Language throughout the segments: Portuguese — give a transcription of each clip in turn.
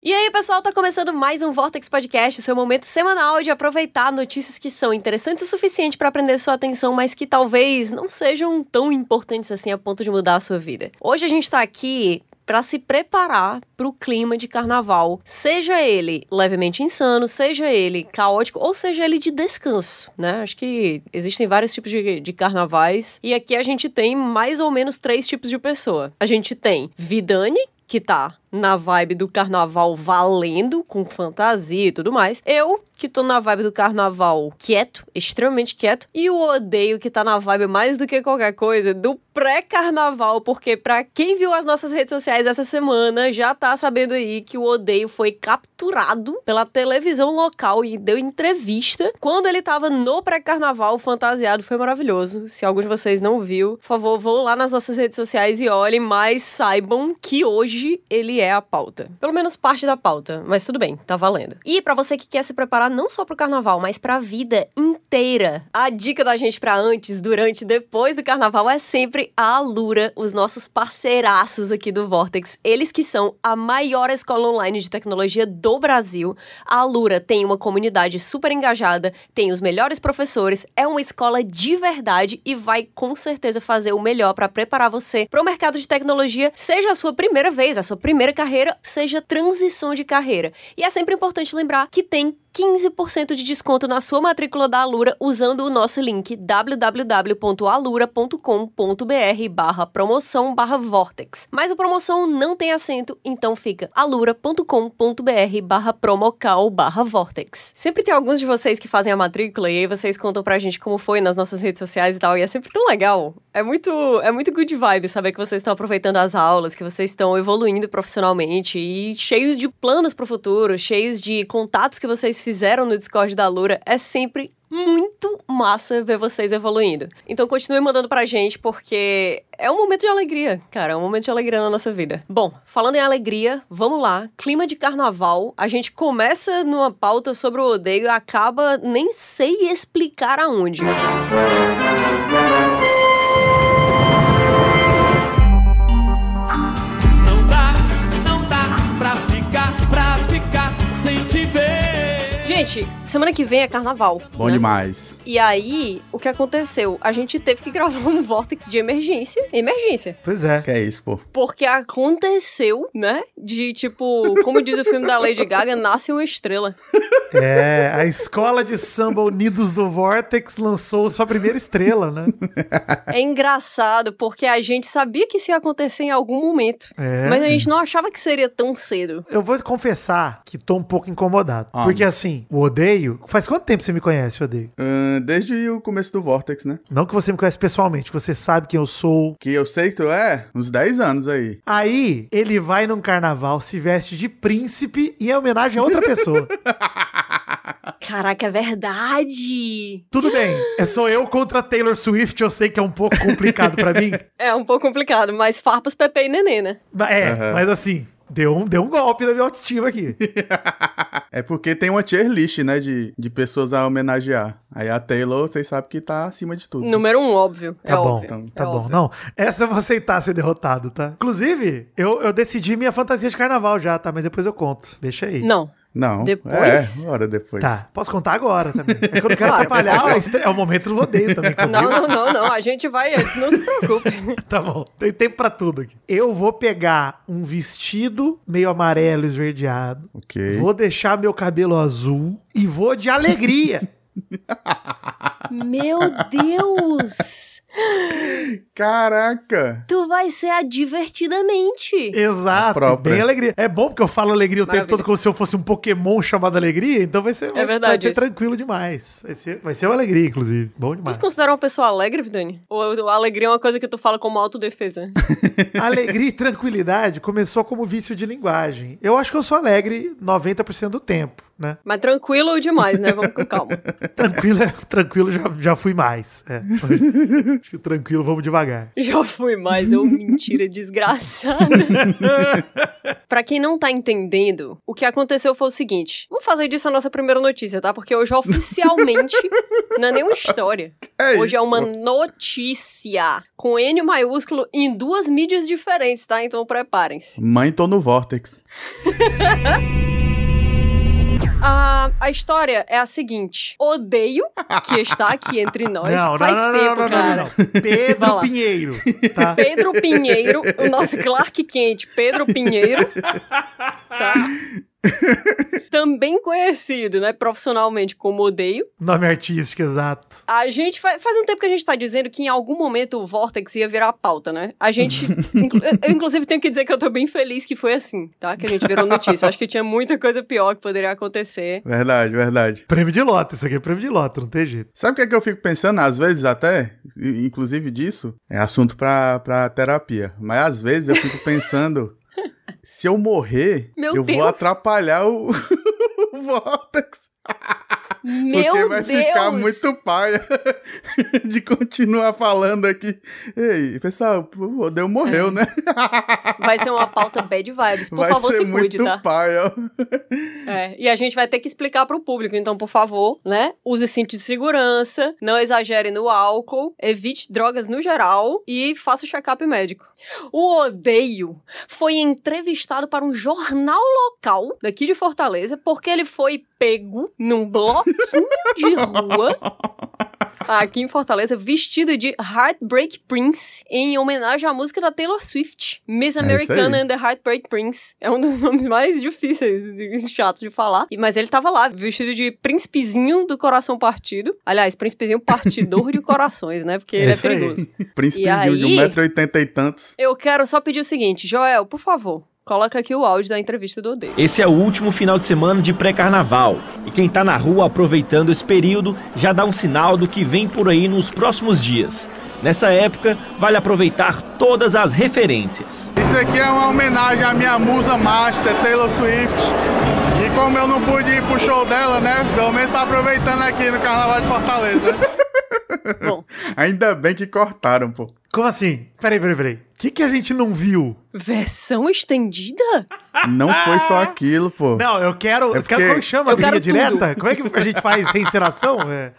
E aí, pessoal, tá começando mais um Vortex Podcast, seu momento semanal de aproveitar notícias que são interessantes o suficiente para aprender sua atenção, mas que talvez não sejam tão importantes assim a ponto de mudar a sua vida. Hoje a gente tá aqui para se preparar para o clima de carnaval, seja ele levemente insano, seja ele caótico ou seja ele de descanso, né? Acho que existem vários tipos de, de carnavais e aqui a gente tem mais ou menos três tipos de pessoa. A gente tem Vidani, que tá na vibe do carnaval valendo, com fantasia e tudo mais. Eu, que tô na vibe do carnaval quieto, extremamente quieto. E o odeio, que tá na vibe mais do que qualquer coisa, do pré-carnaval. Porque pra quem viu as nossas redes sociais essa semana, já tá sabendo aí que o odeio foi capturado pela televisão local e deu entrevista. Quando ele tava no pré-carnaval fantasiado, foi maravilhoso. Se algum de vocês não viu, por favor, vão lá nas nossas redes sociais e olhem, mas saibam que hoje ele é a pauta. Pelo menos parte da pauta, mas tudo bem, tá valendo. E para você que quer se preparar não só pro carnaval, mas pra vida inteira, a dica da gente para antes, durante, depois do carnaval é sempre a Alura, os nossos parceiraços aqui do Vortex. Eles que são a maior escola online de tecnologia do Brasil. A Alura tem uma comunidade super engajada, tem os melhores professores, é uma escola de verdade e vai com certeza fazer o melhor para preparar você para o mercado de tecnologia, seja a sua primeira vez, a sua primeira primeira carreira, seja transição de carreira. E é sempre importante lembrar que tem 15% de desconto na sua matrícula da Alura usando o nosso link www.alura.com.br barra promoção barra Vortex. Mas a promoção não tem acento, então fica alura.com.br barra promocal barra Vortex. Sempre tem alguns de vocês que fazem a matrícula e aí vocês contam pra gente como foi nas nossas redes sociais e tal, e é sempre tão legal. É muito, é muito good vibe saber que vocês estão aproveitando as aulas, que vocês estão evoluindo profissionalmente e cheios de planos pro futuro, cheios de contatos que vocês fizeram no Discord da Lura, é sempre muito massa ver vocês evoluindo. Então continue mandando pra gente, porque é um momento de alegria, cara. É um momento de alegria na nossa vida. Bom, falando em alegria, vamos lá. Clima de carnaval. A gente começa numa pauta sobre o odeio e acaba nem sei explicar aonde. Música Gente, semana que vem é carnaval. Bom né? demais. E aí, o que aconteceu? A gente teve que gravar um Vortex de emergência. Emergência. Pois é. Que é isso, pô. Porque aconteceu, né? De tipo, como diz o filme da Lady Gaga, nasce uma estrela. É, a escola de samba Unidos do Vortex lançou sua primeira estrela, né? É engraçado, porque a gente sabia que isso ia acontecer em algum momento. É. Mas a gente não achava que seria tão cedo. Eu vou confessar que tô um pouco incomodado. Ah, porque assim, o Odeio. Faz quanto tempo você me conhece, Odeio? Uh, desde o começo do Vortex, né? Não que você me conhece pessoalmente, você sabe quem eu sou. Que eu sei que tu é? Uns 10 anos aí. Aí, ele vai num carnaval, se veste de príncipe e é homenagem a outra pessoa. Caraca, é verdade! Tudo bem, é só eu contra Taylor Swift, eu sei que é um pouco complicado para mim. É um pouco complicado, mas farpas, Pepe e Nenê, né? É, uhum. mas assim, Deu um, deu um golpe na minha autoestima aqui. é porque tem uma tier list, né, de, de pessoas a homenagear. Aí a Taylor, vocês sabem que tá acima de tudo. Número um, óbvio. Tá é bom, óbvio. Então, tá é bom. Óbvio. Não, essa eu vou aceitar ser derrotado, tá? Inclusive, eu, eu decidi minha fantasia de carnaval já, tá? Mas depois eu conto. Deixa aí. Não. Não. Depois? É, hora depois. Tá, posso contar agora também. É que eu não quero atrapalhar, é o momento do odeio também. Não, não, não, não. A gente vai, não se preocupe. tá bom, tem tempo pra tudo aqui. Eu vou pegar um vestido meio amarelo esverdeado. Ok. Vou deixar meu cabelo azul e vou de alegria. Meu Deus! Caraca! Tu vai ser a divertidamente. Exato, bem alegria. É bom porque eu falo alegria o Maravilha. tempo todo como se eu fosse um Pokémon chamado Alegria, então vai ser, é verdade vai ser tranquilo demais. Vai ser, vai ser uma alegria, inclusive. Bom demais. Tu se considera uma pessoa alegre, Vidani? Ou a alegria é uma coisa que tu fala como autodefesa? alegria e tranquilidade começou como vício de linguagem. Eu acho que eu sou alegre 90% do tempo, né? Mas tranquilo demais, né? Vamos com calma. tranquilo, tranquilo já, já fui mais. É. Acho que tranquilo, vamos devagar. Já fui mais, é uma mentira desgraçada. pra quem não tá entendendo, o que aconteceu foi o seguinte: vamos fazer disso a nossa primeira notícia, tá? Porque hoje oficialmente não é nenhuma história. É Hoje isso, é uma pô. notícia com N maiúsculo em duas mídias diferentes, tá? Então preparem-se. Mãe, tô no Vortex. A, a história é a seguinte: odeio que está aqui entre nós. não, Faz não, tempo, não, cara. não. Vai Pedro. Pinheiro, tá? Pedro Pinheiro, o nosso Clark Kent, Pedro Pinheiro, tá? Também conhecido, né, profissionalmente como Odeio. Nome artístico, exato. A gente faz, faz um tempo que a gente tá dizendo que em algum momento o Vortex ia virar pauta, né? A gente. inclu- eu, inclusive, tenho que dizer que eu tô bem feliz que foi assim, tá? Que a gente virou notícia. Acho que tinha muita coisa pior que poderia acontecer. Verdade, verdade. Prêmio de lota, isso aqui é prêmio de lota, não tem jeito. Sabe o que é que eu fico pensando, às vezes até, inclusive disso, é assunto pra, pra terapia. Mas às vezes eu fico pensando, se eu morrer, Meu eu Deus. vou atrapalhar o, o Vortex. Meu porque vai Deus! ficar muito paia de continuar falando aqui. Ei, pessoal, o Odeu morreu, né? Vai ser uma pauta bad vibes. Por vai favor, se cuide, tá? paia. É, e a gente vai ter que explicar pro público, então, por favor, né? Use cinto de segurança, não exagere no álcool, evite drogas no geral e faça o check-up médico. O Odeio foi entrevistado para um jornal local daqui de Fortaleza porque ele foi pego num bloquinho de rua aqui em Fortaleza, vestido de Heartbreak Prince, em homenagem à música da Taylor Swift, Miss É Americana aí. and the Heartbreak Prince. É um dos nomes mais difíceis e chatos de falar. Mas ele tava lá, vestido de príncipezinho do coração partido. Aliás, príncipezinho partidor de corações, né? Porque ele é aí. perigoso. Príncipezinho de aí? 1,80m e tantos. Eu quero só pedir o seguinte, Joel, por favor, coloca aqui o áudio da entrevista do Odeio. Esse é o último final de semana de pré-carnaval. E quem tá na rua aproveitando esse período já dá um sinal do que vem por aí nos próximos dias. Nessa época, vale aproveitar todas as referências. Isso aqui é uma homenagem à minha musa master, Taylor Swift. E como eu não pude ir pro show dela, né? Pelo menos tá aproveitando aqui no Carnaval de Fortaleza. Bom, Ainda bem que cortaram, pô. Como assim? Peraí, peraí, peraí. O que, que a gente não viu? versão estendida? Não foi só aquilo, pô. Não, eu quero. É eu quero porque- como que chama? Eu Linha quero direta? Como é que a gente faz reencenação? É.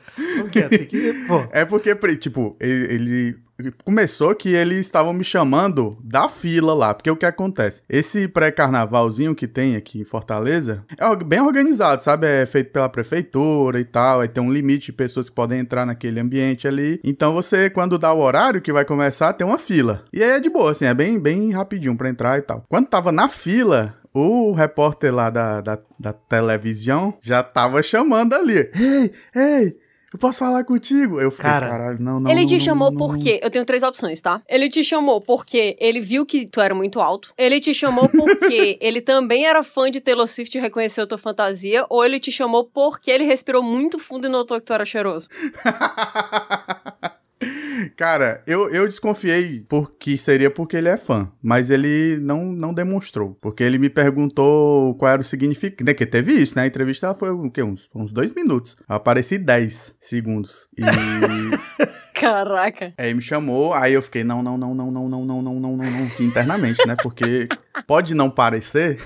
Que é? Que. É porque, tipo, ele, ele- começou que eles estavam me chamando da fila lá. Porque o que acontece? Esse pré-carnavalzinho que tem aqui em Fortaleza é bem organizado, sabe? É feito pela prefeitura e tal. Aí tem um limite de pessoas que podem entrar naquele ambiente ali. Então você, quando dá o horário que vai começar, tem uma fila. E aí é de boa, assim, é bem, bem rapidinho pra entrar e tal. Quando tava na fila. O repórter lá da, da, da televisão já tava chamando ali. Ei, ei, eu posso falar contigo? Eu fiquei, Cara, caralho, não, não. ele não, te não, chamou não, por não. quê? Eu tenho três opções, tá? Ele te chamou porque ele viu que tu era muito alto. Ele te chamou porque ele também era fã de Taylor Swift e reconheceu tua fantasia. Ou ele te chamou porque ele respirou muito fundo e notou que tu era cheiroso. Cara, eu, eu desconfiei porque seria porque ele é fã, mas ele não, não demonstrou. Porque ele me perguntou qual era o significado. Né, que teve isso, né? A entrevista foi o quê? Uns, uns dois minutos. Eu apareci 10 segundos. E. Caraca. Aí me chamou, aí eu fiquei, não, não, não, não, não, não, não, não, não, não, não, internamente, né? Porque pode não parecer,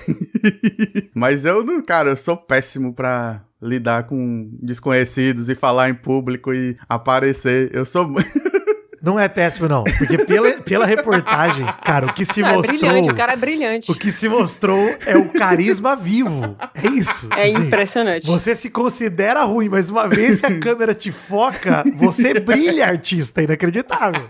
mas eu, não- cara, eu sou péssimo pra lidar com desconhecidos e falar em público e aparecer. Eu sou. Não é péssimo, não. Porque pela, pela reportagem, cara, o que se Ah, é mostrou. brilhante, o cara é brilhante. O que se mostrou é o carisma vivo. É isso. É assim. impressionante. Você se considera ruim, mas uma vez que a câmera te foca, você brilha, artista. Inacreditável.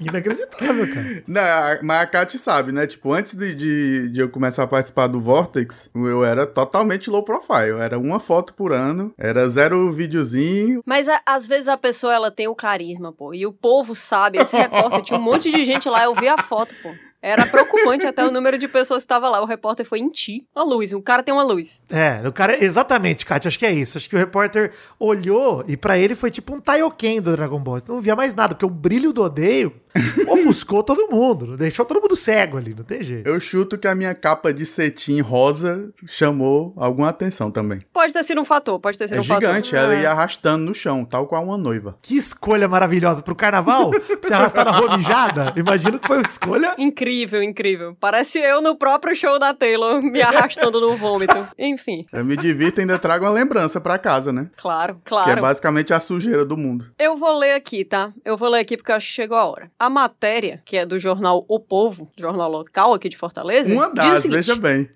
Inacreditável, cara. Não, a- mas a Kat sabe, né? Tipo, antes de, de, de eu começar a participar do Vortex, eu era totalmente low profile. Era uma foto por ano, era zero videozinho. Mas a- às vezes a pessoa ela tem o carisma, pô. E o povo sabe. Esse repórter tinha um monte de gente lá, eu vi a foto, pô. Era preocupante até o número de pessoas que tava lá. O repórter foi em ti. Uma luz, o cara tem uma luz. É, o cara. Exatamente, Kátia, acho que é isso. Acho que o repórter olhou e pra ele foi tipo um Taioken do Dragon Ball. Você não via mais nada, porque o brilho do odeio ofuscou todo mundo. Deixou todo mundo cego ali, não tem jeito. Eu chuto que a minha capa de cetim rosa chamou alguma atenção também. Pode ter sido um fator, pode ter sido É um fator. gigante, ela ia arrastando no chão, tal qual uma noiva. Que escolha maravilhosa pro carnaval? pra você arrastar na rua mijada? Imagino que foi uma escolha. Incrível, incrível. Parece eu no próprio show da Taylor, me arrastando no vômito. Enfim, Eu me divirto e ainda trago uma lembrança pra casa, né? claro, Que é claro. basicamente a sujeira do mundo. Eu vou ler aqui, tá? Eu vou ler aqui porque eu acho que chegou a hora. A matéria, que é do jornal O Povo, jornal local aqui de Fortaleza, Uma diz o das, seguinte, veja bem.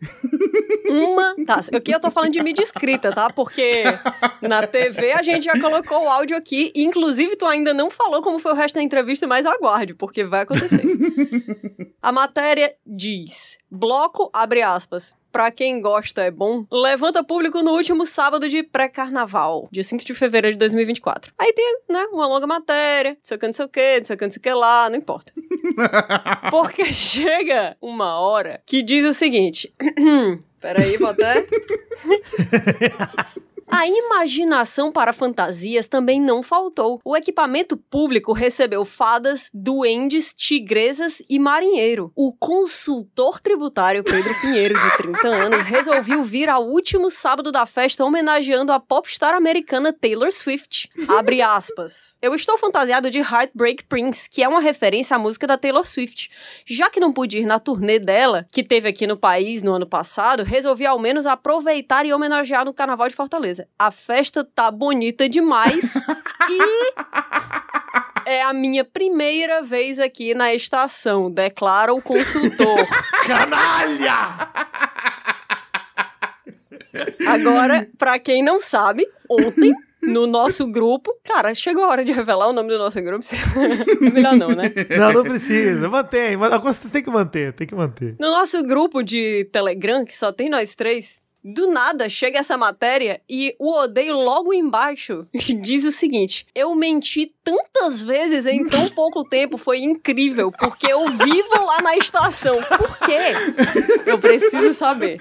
Uma. Tá, aqui eu tô falando de mídia escrita, tá? Porque na TV a gente já colocou o áudio aqui. Inclusive, tu ainda não falou como foi o resto da entrevista, mas aguarde, porque vai acontecer. A matéria diz: Bloco, abre aspas. Pra quem gosta é bom, levanta público no último sábado de pré-carnaval, dia 5 de fevereiro de 2024. Aí tem, né, uma longa matéria, não sei o que, não sei o que, não sei o que, não sei o que lá, não importa. Porque chega uma hora que diz o seguinte: Peraí, vou até. A imaginação para fantasias também não faltou. O equipamento público recebeu fadas, duendes, tigresas e marinheiro. O consultor tributário Pedro Pinheiro, de 30 anos, resolveu vir ao último sábado da festa homenageando a popstar americana Taylor Swift. Abre aspas. Eu estou fantasiado de Heartbreak Prince, que é uma referência à música da Taylor Swift. Já que não pude ir na turnê dela, que teve aqui no país no ano passado, resolvi ao menos aproveitar e homenagear no Carnaval de Fortaleza. A festa tá bonita demais e é a minha primeira vez aqui na estação, declara o consultor. Canalha! Agora, pra quem não sabe, ontem no nosso grupo, cara, chegou a hora de revelar o nome do nosso grupo. É melhor não, né? Não, não precisa. Mantém. mas tem que manter, tem que manter. No nosso grupo de Telegram, que só tem nós três, do nada chega essa matéria e o odeio logo embaixo diz o seguinte: Eu menti tantas vezes em tão pouco tempo, foi incrível, porque eu vivo lá na estação. Por quê? Eu preciso saber.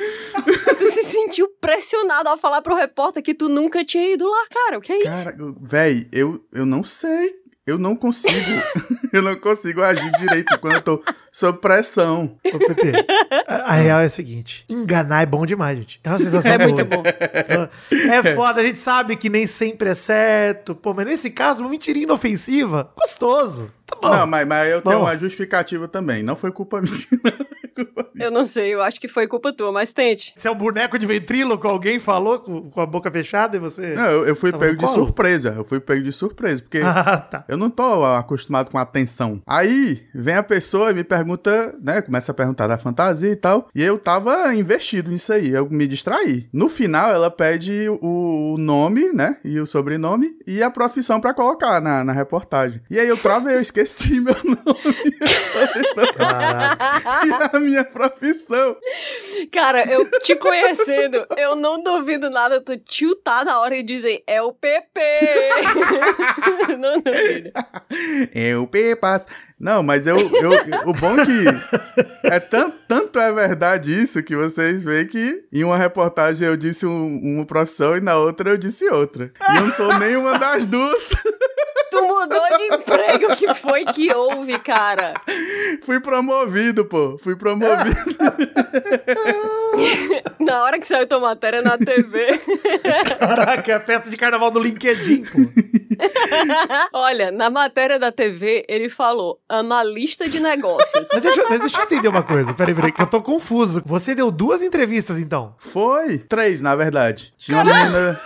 Tu se sentiu pressionado a falar pro repórter que tu nunca tinha ido lá, cara. O que é isso? Cara, véi, eu, eu não sei. Eu não consigo. eu não consigo agir direito quando eu tô sob pressão. Ô, Pepe, a, a real é a seguinte: enganar é bom demais, gente. É uma sensação É muito boa. bom. É foda, a gente sabe que nem sempre é certo. Pô, mas nesse caso, uma mentirinha inofensiva, gostoso. Tá bom. Não, mas, mas eu tenho Bom. uma justificativa também. Não foi culpa minha. Eu não sei, eu acho que foi culpa tua, mas tente. Se é um boneco de ventríloco, alguém falou com, com a boca fechada e você. Não, eu, eu fui Tava pego de surpresa. Eu fui pego de surpresa, porque Ah, tá. eu não tô acostumado com atenção. Aí vem a pessoa e me pergunta, né? Começa a perguntar da fantasia e tal. E eu tava investido nisso aí. Eu me distraí. No final, ela pede o, o nome, né? E o sobrenome e a profissão pra colocar na, na reportagem. E aí eu travei, eu esqueci meu nome e a minha profissão. Cara, eu te conhecendo, eu não duvido nada tu tiltar na hora e dizer, é o PP. não duvido. Eu pepas. Não, mas eu, eu o bom que é tan- tanto é verdade isso que vocês veem que em uma reportagem eu disse um- uma profissão e na outra eu disse outra. E eu não sou nenhuma das duas. Mudou de emprego, o que foi que houve, cara? Fui promovido, pô. Fui promovido. Na hora que saiu tua matéria na TV. Caraca, é a festa de carnaval do LinkedIn, pô. Olha, na matéria da TV, ele falou analista de negócios. Mas deixa, eu- mas deixa eu entender uma coisa. Peraí, peraí, que eu tô confuso. Você deu duas entrevistas, então. Foi três, na verdade. Tinha uma menina.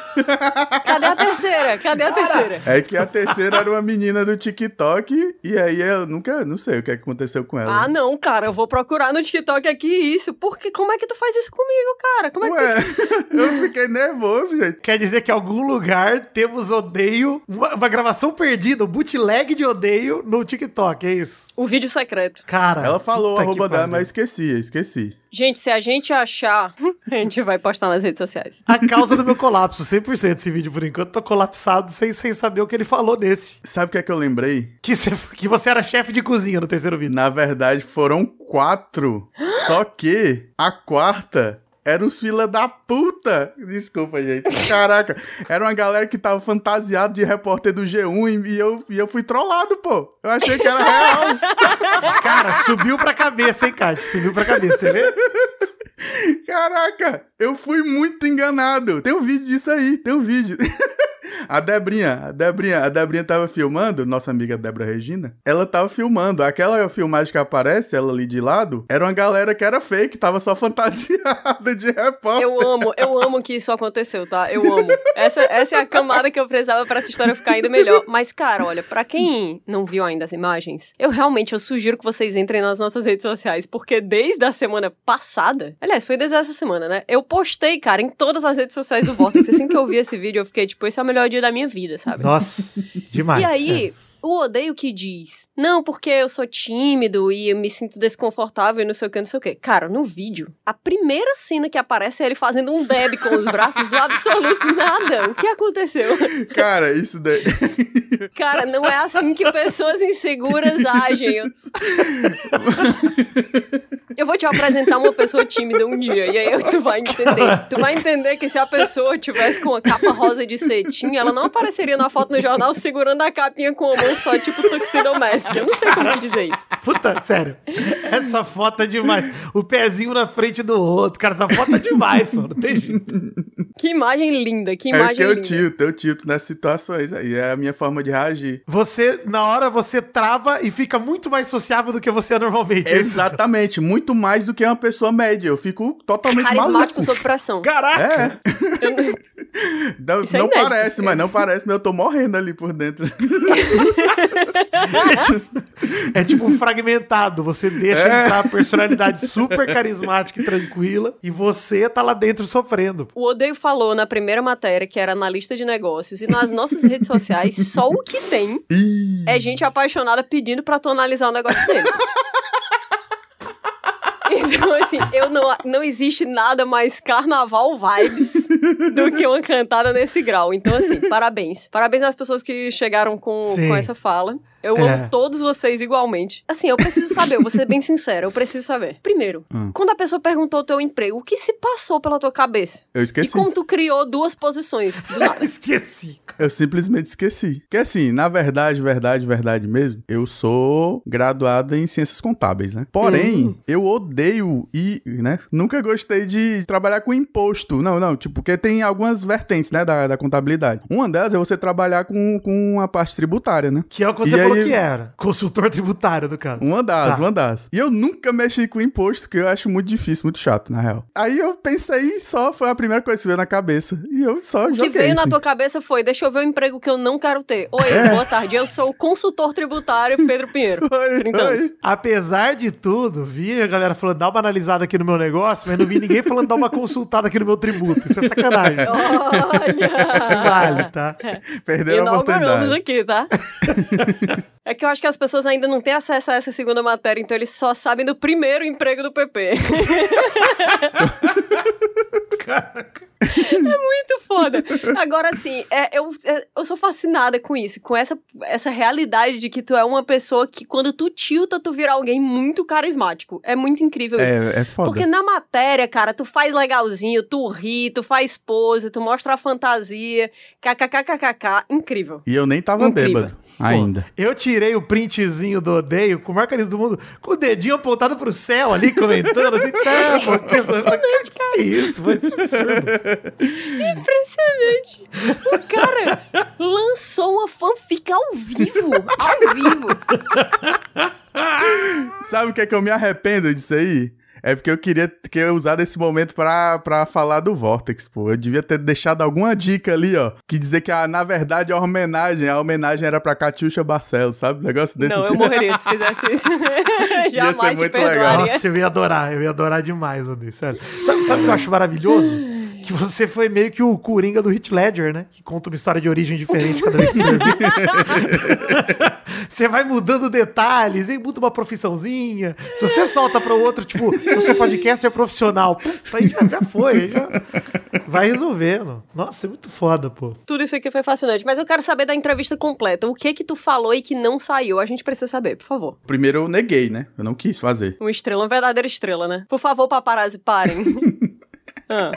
Cadê a terceira? Cadê a terceira? É que a terceira era uma menina do TikTok. E aí eu nunca. Não sei o que aconteceu com ela. Ah, não, cara, eu vou procurar no TikTok aqui isso. Porque como é que tu faz isso comigo, cara? Como é que tu Ué, eu fiquei nervoso, gente. Quer dizer que em algum lugar temos odeio, uma, uma gravação perdida, um bootleg de odeio no TikTok, é isso? O vídeo secreto. Cara. Ela falou que arroba dela, mas esqueci, esqueci. Gente, se a gente achar, A gente vai postar nas redes sociais. A causa do meu colapso, 100% esse vídeo por enquanto. Tô colapsado sem, sem saber o que ele falou nesse. Sabe o que é que eu lembrei? Que, cê- que você era chefe de cozinha no terceiro vídeo. Na verdade, foram quatro. Só que a quarta era os fila da puta. Desculpa, gente. Caraca, era uma galera que tava fantasiado de repórter do G1 e eu, e eu fui trollado, pô. Eu achei que era real. Cara, subiu pra cabeça, hein, Kátia? Subiu pra cabeça, você vê? Caraca, eu fui muito enganado. Tem um vídeo disso aí, tem um vídeo. A Debrinha, a Debrinha, a Debrinha tava filmando, nossa amiga Débora Regina, ela tava filmando. Aquela filmagem que aparece, ela ali de lado, era uma galera que era fake, tava só fantasiada de repórter. Eu amo, eu amo que isso aconteceu, tá? Eu amo. Essa, essa é a camada que eu precisava pra essa história ficar ainda melhor. Mas, cara, olha, pra quem não viu ainda as imagens, eu realmente eu sugiro que vocês entrem nas nossas redes sociais, porque desde a semana passada, aliás, foi desde essa semana, né? Eu postei, cara, em todas as redes sociais do Vortex. Assim que eu vi esse vídeo, eu fiquei tipo, esse é o melhor dia da minha vida, sabe? Nossa, demais. E aí, é. O odeio que diz, não, porque eu sou tímido e eu me sinto desconfortável e não sei o que, não sei o que. Cara, no vídeo, a primeira cena que aparece é ele fazendo um deb com os braços do absoluto nada. O que aconteceu? Cara, isso daí. Cara, não é assim que pessoas inseguras agem. Eu- Eu vou te apresentar uma pessoa tímida um dia, e aí tu vai entender. Tu vai entender que se a pessoa tivesse com a capa rosa de cetim, ela não apareceria na foto no jornal segurando a capinha com a mão só, tipo tuxedomask. Eu não sei como te dizer isso. Puta, sério. Essa foto é demais. O pezinho na frente do outro. Cara, essa foto é demais, mano. Não tem jeito. Que imagem linda, que É que imagem eu linda. tilto, eu tilto nessas situações aí. É a minha forma de reagir. Você, na hora, você trava e fica muito mais sociável do que você é normalmente. É isso? Exatamente, muito mais do que uma pessoa média. Eu fico totalmente Carismático maluco. sob pressão. Caraca! É, Eu não- é parece, mas não parece, mas eu tô morrendo ali por dentro. É tipo um fragmentado. Você deixa É. entrar a personalidade super carismática e tranquila e você tá lá dentro sofrendo. O Odeio falou na primeira matéria, que era analista de negócios, e nas nossas redes sociais, só o que tem é gente apaixonada pedindo pra tu analisar o negócio deles. Então, assim, eu não, não existe nada mais carnaval vibes do que uma cantada nesse grau. Então, assim, parabéns. Parabéns às pessoas que chegaram com, Sim. com essa fala. Eu É. amo todos vocês igualmente. Assim, eu preciso saber, eu vou ser bem sincera, eu preciso saber. Primeiro, Hum. quando a pessoa perguntou o teu emprego, o que se passou pela tua cabeça? eu E esqueci. como tu criou duas posições do nada? Esqueci. Eu simplesmente esqueci. Porque assim, na verdade, verdade, verdade mesmo, eu sou graduado em ciências contábeis, né? Porém, Hum. eu odeio e, né? Nunca gostei de trabalhar com imposto. Não, não, tipo, porque tem algumas vertentes, né, da, da contabilidade. Uma delas é você trabalhar com, com a parte tributária, né? Que é o que você E falou aí- que era. Consultor tributário, do caso. Uma das, Tá. uma das. E eu nunca mexi com imposto, que eu acho muito difícil, muito chato, na real. Aí eu pensei e só foi a primeira coisa que veio na cabeça. E eu só O que joguei. veio na assim. tua cabeça foi: deixa eu ver o emprego que eu não quero ter. Oi, É. boa tarde. Eu sou o consultor tributário Pedro Pinheiro. Oi, 30 oi. anos. Apesar de tudo, vi a galera falando, dá uma analisada aqui no meu negócio, mas não vi ninguém falando, dá uma consultada aqui no meu tributo. Isso é sacanagem. Olha! Vale, tá? Perderam a Inauguramos oportunidade. aqui, tá? É que eu acho que as pessoas ainda não têm acesso a essa segunda matéria, então eles só sabem do primeiro emprego do PP. É muito foda. Agora, assim, é, eu, é, eu sou fascinada com isso, com essa, essa realidade de que tu é uma pessoa que, quando tu tilta, tu vira alguém muito carismático. É muito incrível isso. É, é foda. Porque na matéria, cara, tu faz legalzinho, tu ri, tu faz pose, tu mostra a fantasia, kkkkkk, incrível. E eu nem tava Incrível. bêbado ainda. Eu tirei o printzinho do odeio com o maior carisma do mundo, com o dedinho apontado pro céu ali, comentando assim, tá, pô, que isso, que, que é isso? Foi absurdo. Impressionante. O cara lançou uma fanfic ao vivo, ao vivo. Sabe o que é que eu me arrependo disso aí? É porque eu queria ter usado esse momento pra, pra falar do Vortex, pô. Eu devia ter deixado alguma dica ali, ó. Que dizer que, ah, na verdade, é uma homenagem. A homenagem era pra Catiuxa Barcelos, sabe? Um negócio desse Não, assim. eu morreria se fizesse isso. Jamais te muito perdoaria. legal. Nossa, eu ia adorar, eu ia adorar demais, odeio, sério. Sabe, sabe o que eu acho maravilhoso? Que você foi meio que o Coringa do Hit Ledger, né? Que conta uma história de origem diferente cada vez que. Você vai mudando detalhes, e muda uma profissãozinha. Se você solta para o outro, tipo, eu sou podcaster profissional, puta, aí já, já foi, já vai resolvendo. Nossa, é muito foda, pô. Tudo isso aqui foi fascinante, mas eu quero saber da entrevista completa. O que que tu falou e que não saiu? A gente precisa saber, por favor. Primeiro eu neguei, né? Eu não quis fazer. Uma estrela, uma verdadeira estrela, né? Por favor, paparazzi, parem. ah.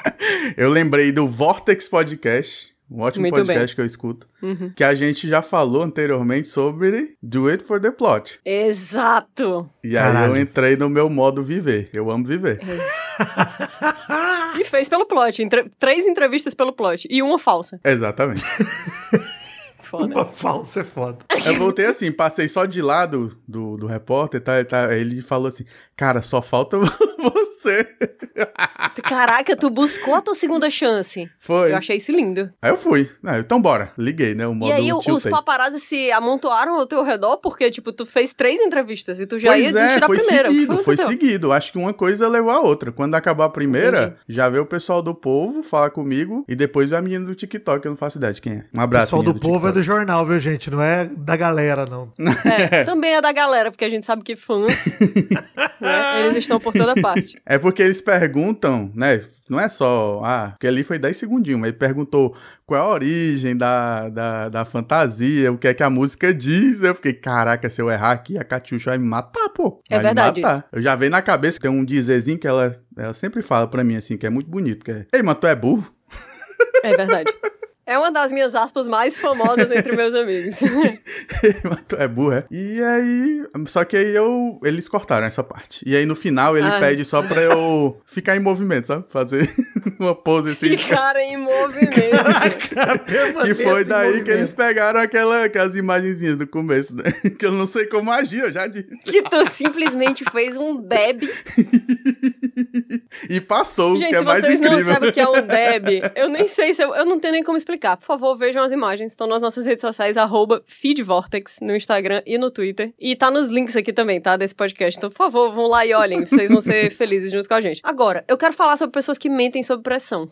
Eu lembrei do Vortex Podcast. Um ótimo Muito podcast bem. que eu escuto. Uhum. Que a gente já falou anteriormente sobre Do It for the Plot. Exato. E aí Caralho. eu entrei no meu modo viver. Eu amo viver. E fez pelo plot. Entre- Três entrevistas pelo plot. E uma falsa. Exatamente. Foda. Uma falsa é foda. Eu voltei assim, passei só de lado do, do repórter, tá, ele tá? Ele falou assim, cara, só falta você. Caraca, tu buscou a tua segunda chance. Foi. Eu achei isso lindo. Aí eu fui. Ah, então bora. Liguei, né? O modo e aí o- os paparazzi se amontoaram ao teu redor porque, tipo, tu fez três entrevistas e tu já ia Pois desistir é, da foi primeira. O que seguido, foi aconteceu? seguido. Acho que uma coisa levou a outra. Quando acabar a primeira, Entendi. já veio o pessoal do povo falar comigo e depois a menina do TikTok, eu não faço ideia de quem é. Um O abraço, pessoal do menina povo é do TikTok. jornal, viu, gente? Não é da galera, não. É, também é da galera, porque a gente sabe que fãs, né, eles estão por toda parte. É porque eles perguntam, né? Não é só. Ah, porque ali foi 10 segundinhos, mas ele perguntou qual é a origem da, da, da fantasia, o que é que a música diz. Eu fiquei, caraca, se eu errar aqui, a Catiuxa vai me matar, pô. É Vai me verdade matar. Eu já veio na cabeça que tem um dizerzinho que ela, ela sempre fala pra mim, assim, que é muito bonito, que é. Ei, mas tu é burro? É verdade. É uma das minhas aspas mais famosas entre meus amigos. É burro, é? E aí. Só que aí eu. Eles cortaram essa parte. E aí no final ele Ai. pede só pra eu ficar em movimento, sabe? Fazer uma pose assim. Ficaram em movimento. Que foi daí que eles pegaram aquela, aquelas imagenzinhas do começo, né? Que eu não sei como agir, eu já disse. Que tu simplesmente fez um deb. E passou, Gente, que é se mais vocês não incrível. sabem o que é um deb, eu nem sei se eu, eu não tenho nem como explicar. Por favor, vejam as imagens. Estão nas nossas redes sociais, feedvortex, no Instagram e no Twitter. E tá nos links aqui também, tá? Desse podcast. Então, por favor, vão lá e olhem. Vocês vão ser felizes junto com a gente. Agora, eu quero falar sobre pessoas que mentem sob pressão.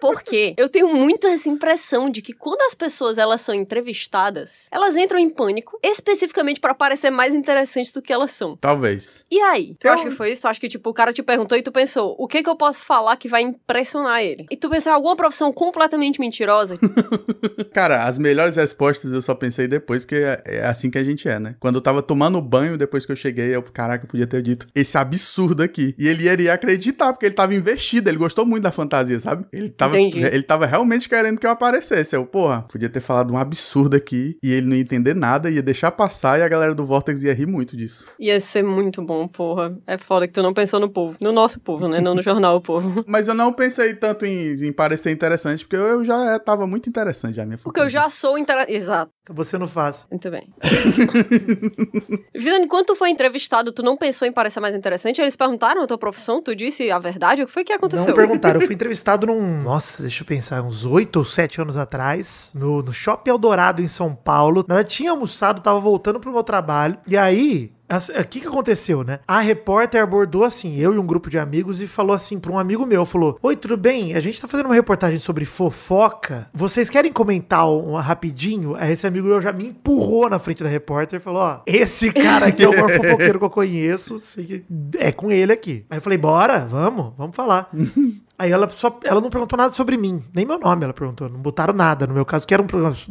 Porque eu tenho muito essa impressão de que quando as pessoas elas são entrevistadas, elas entram em pânico, especificamente para parecer mais interessantes do que elas são. Talvez. E aí? Tu Eu- acha que foi isso? Tu acha que, tipo, o cara te perguntou e tu pensou, o que que eu posso falar que vai impressionar ele? E tu pensou em alguma profissão completamente mentirosa? Cara, as melhores respostas eu só pensei depois, que é, é assim que a gente é, né? Quando eu tava tomando banho, depois que eu cheguei, eu, caraca, eu podia ter dito esse absurdo aqui. E ele iria acreditar, porque ele tava investido, ele gostou muito da fantasia, sabe? Ele tava, Entendi. ele tava realmente querendo que eu aparecesse. Eu, porra, podia ter falado um absurdo aqui e ele não ia entender nada, ia deixar passar e a galera do Vortex ia rir muito disso. Ia ser muito bom, porra. É foda que tu não pensou no povo. No nosso povo, né? Não no jornal, o povo. Mas eu não pensei tanto em, em parecer interessante, porque eu, eu já tava muito interessante já, minha Porque eu já sou inter... Exato. Você não faz. Muito bem. Vidani, quando tu foi entrevistado, tu não pensou em parecer mais interessante? Eles perguntaram a tua profissão, tu disse a verdade? O que foi que aconteceu? Não perguntaram. Eu fui entrevistado num. Nossa, deixa eu pensar, uns oito ou sete anos atrás, no, no Shopping Eldorado, em São Paulo. Verdade, tinha almoçado, tava voltando pro meu trabalho. E aí. As- O que que aconteceu, né? A repórter abordou assim, eu e um grupo de amigos, e falou assim pra um amigo meu, falou, Oi, tudo bem? A gente tá fazendo uma reportagem sobre fofoca. Vocês querem comentar um, rapidinho? Aí esse amigo meu já me empurrou na frente da repórter e falou, ó, esse cara aqui é o maior fofoqueiro que eu conheço, sei que é com ele aqui. Aí eu falei, bora, vamos, vamos falar. Aí ela só ela não perguntou nada sobre mim, nem meu nome ela perguntou, não botaram nada. No meu caso, que era um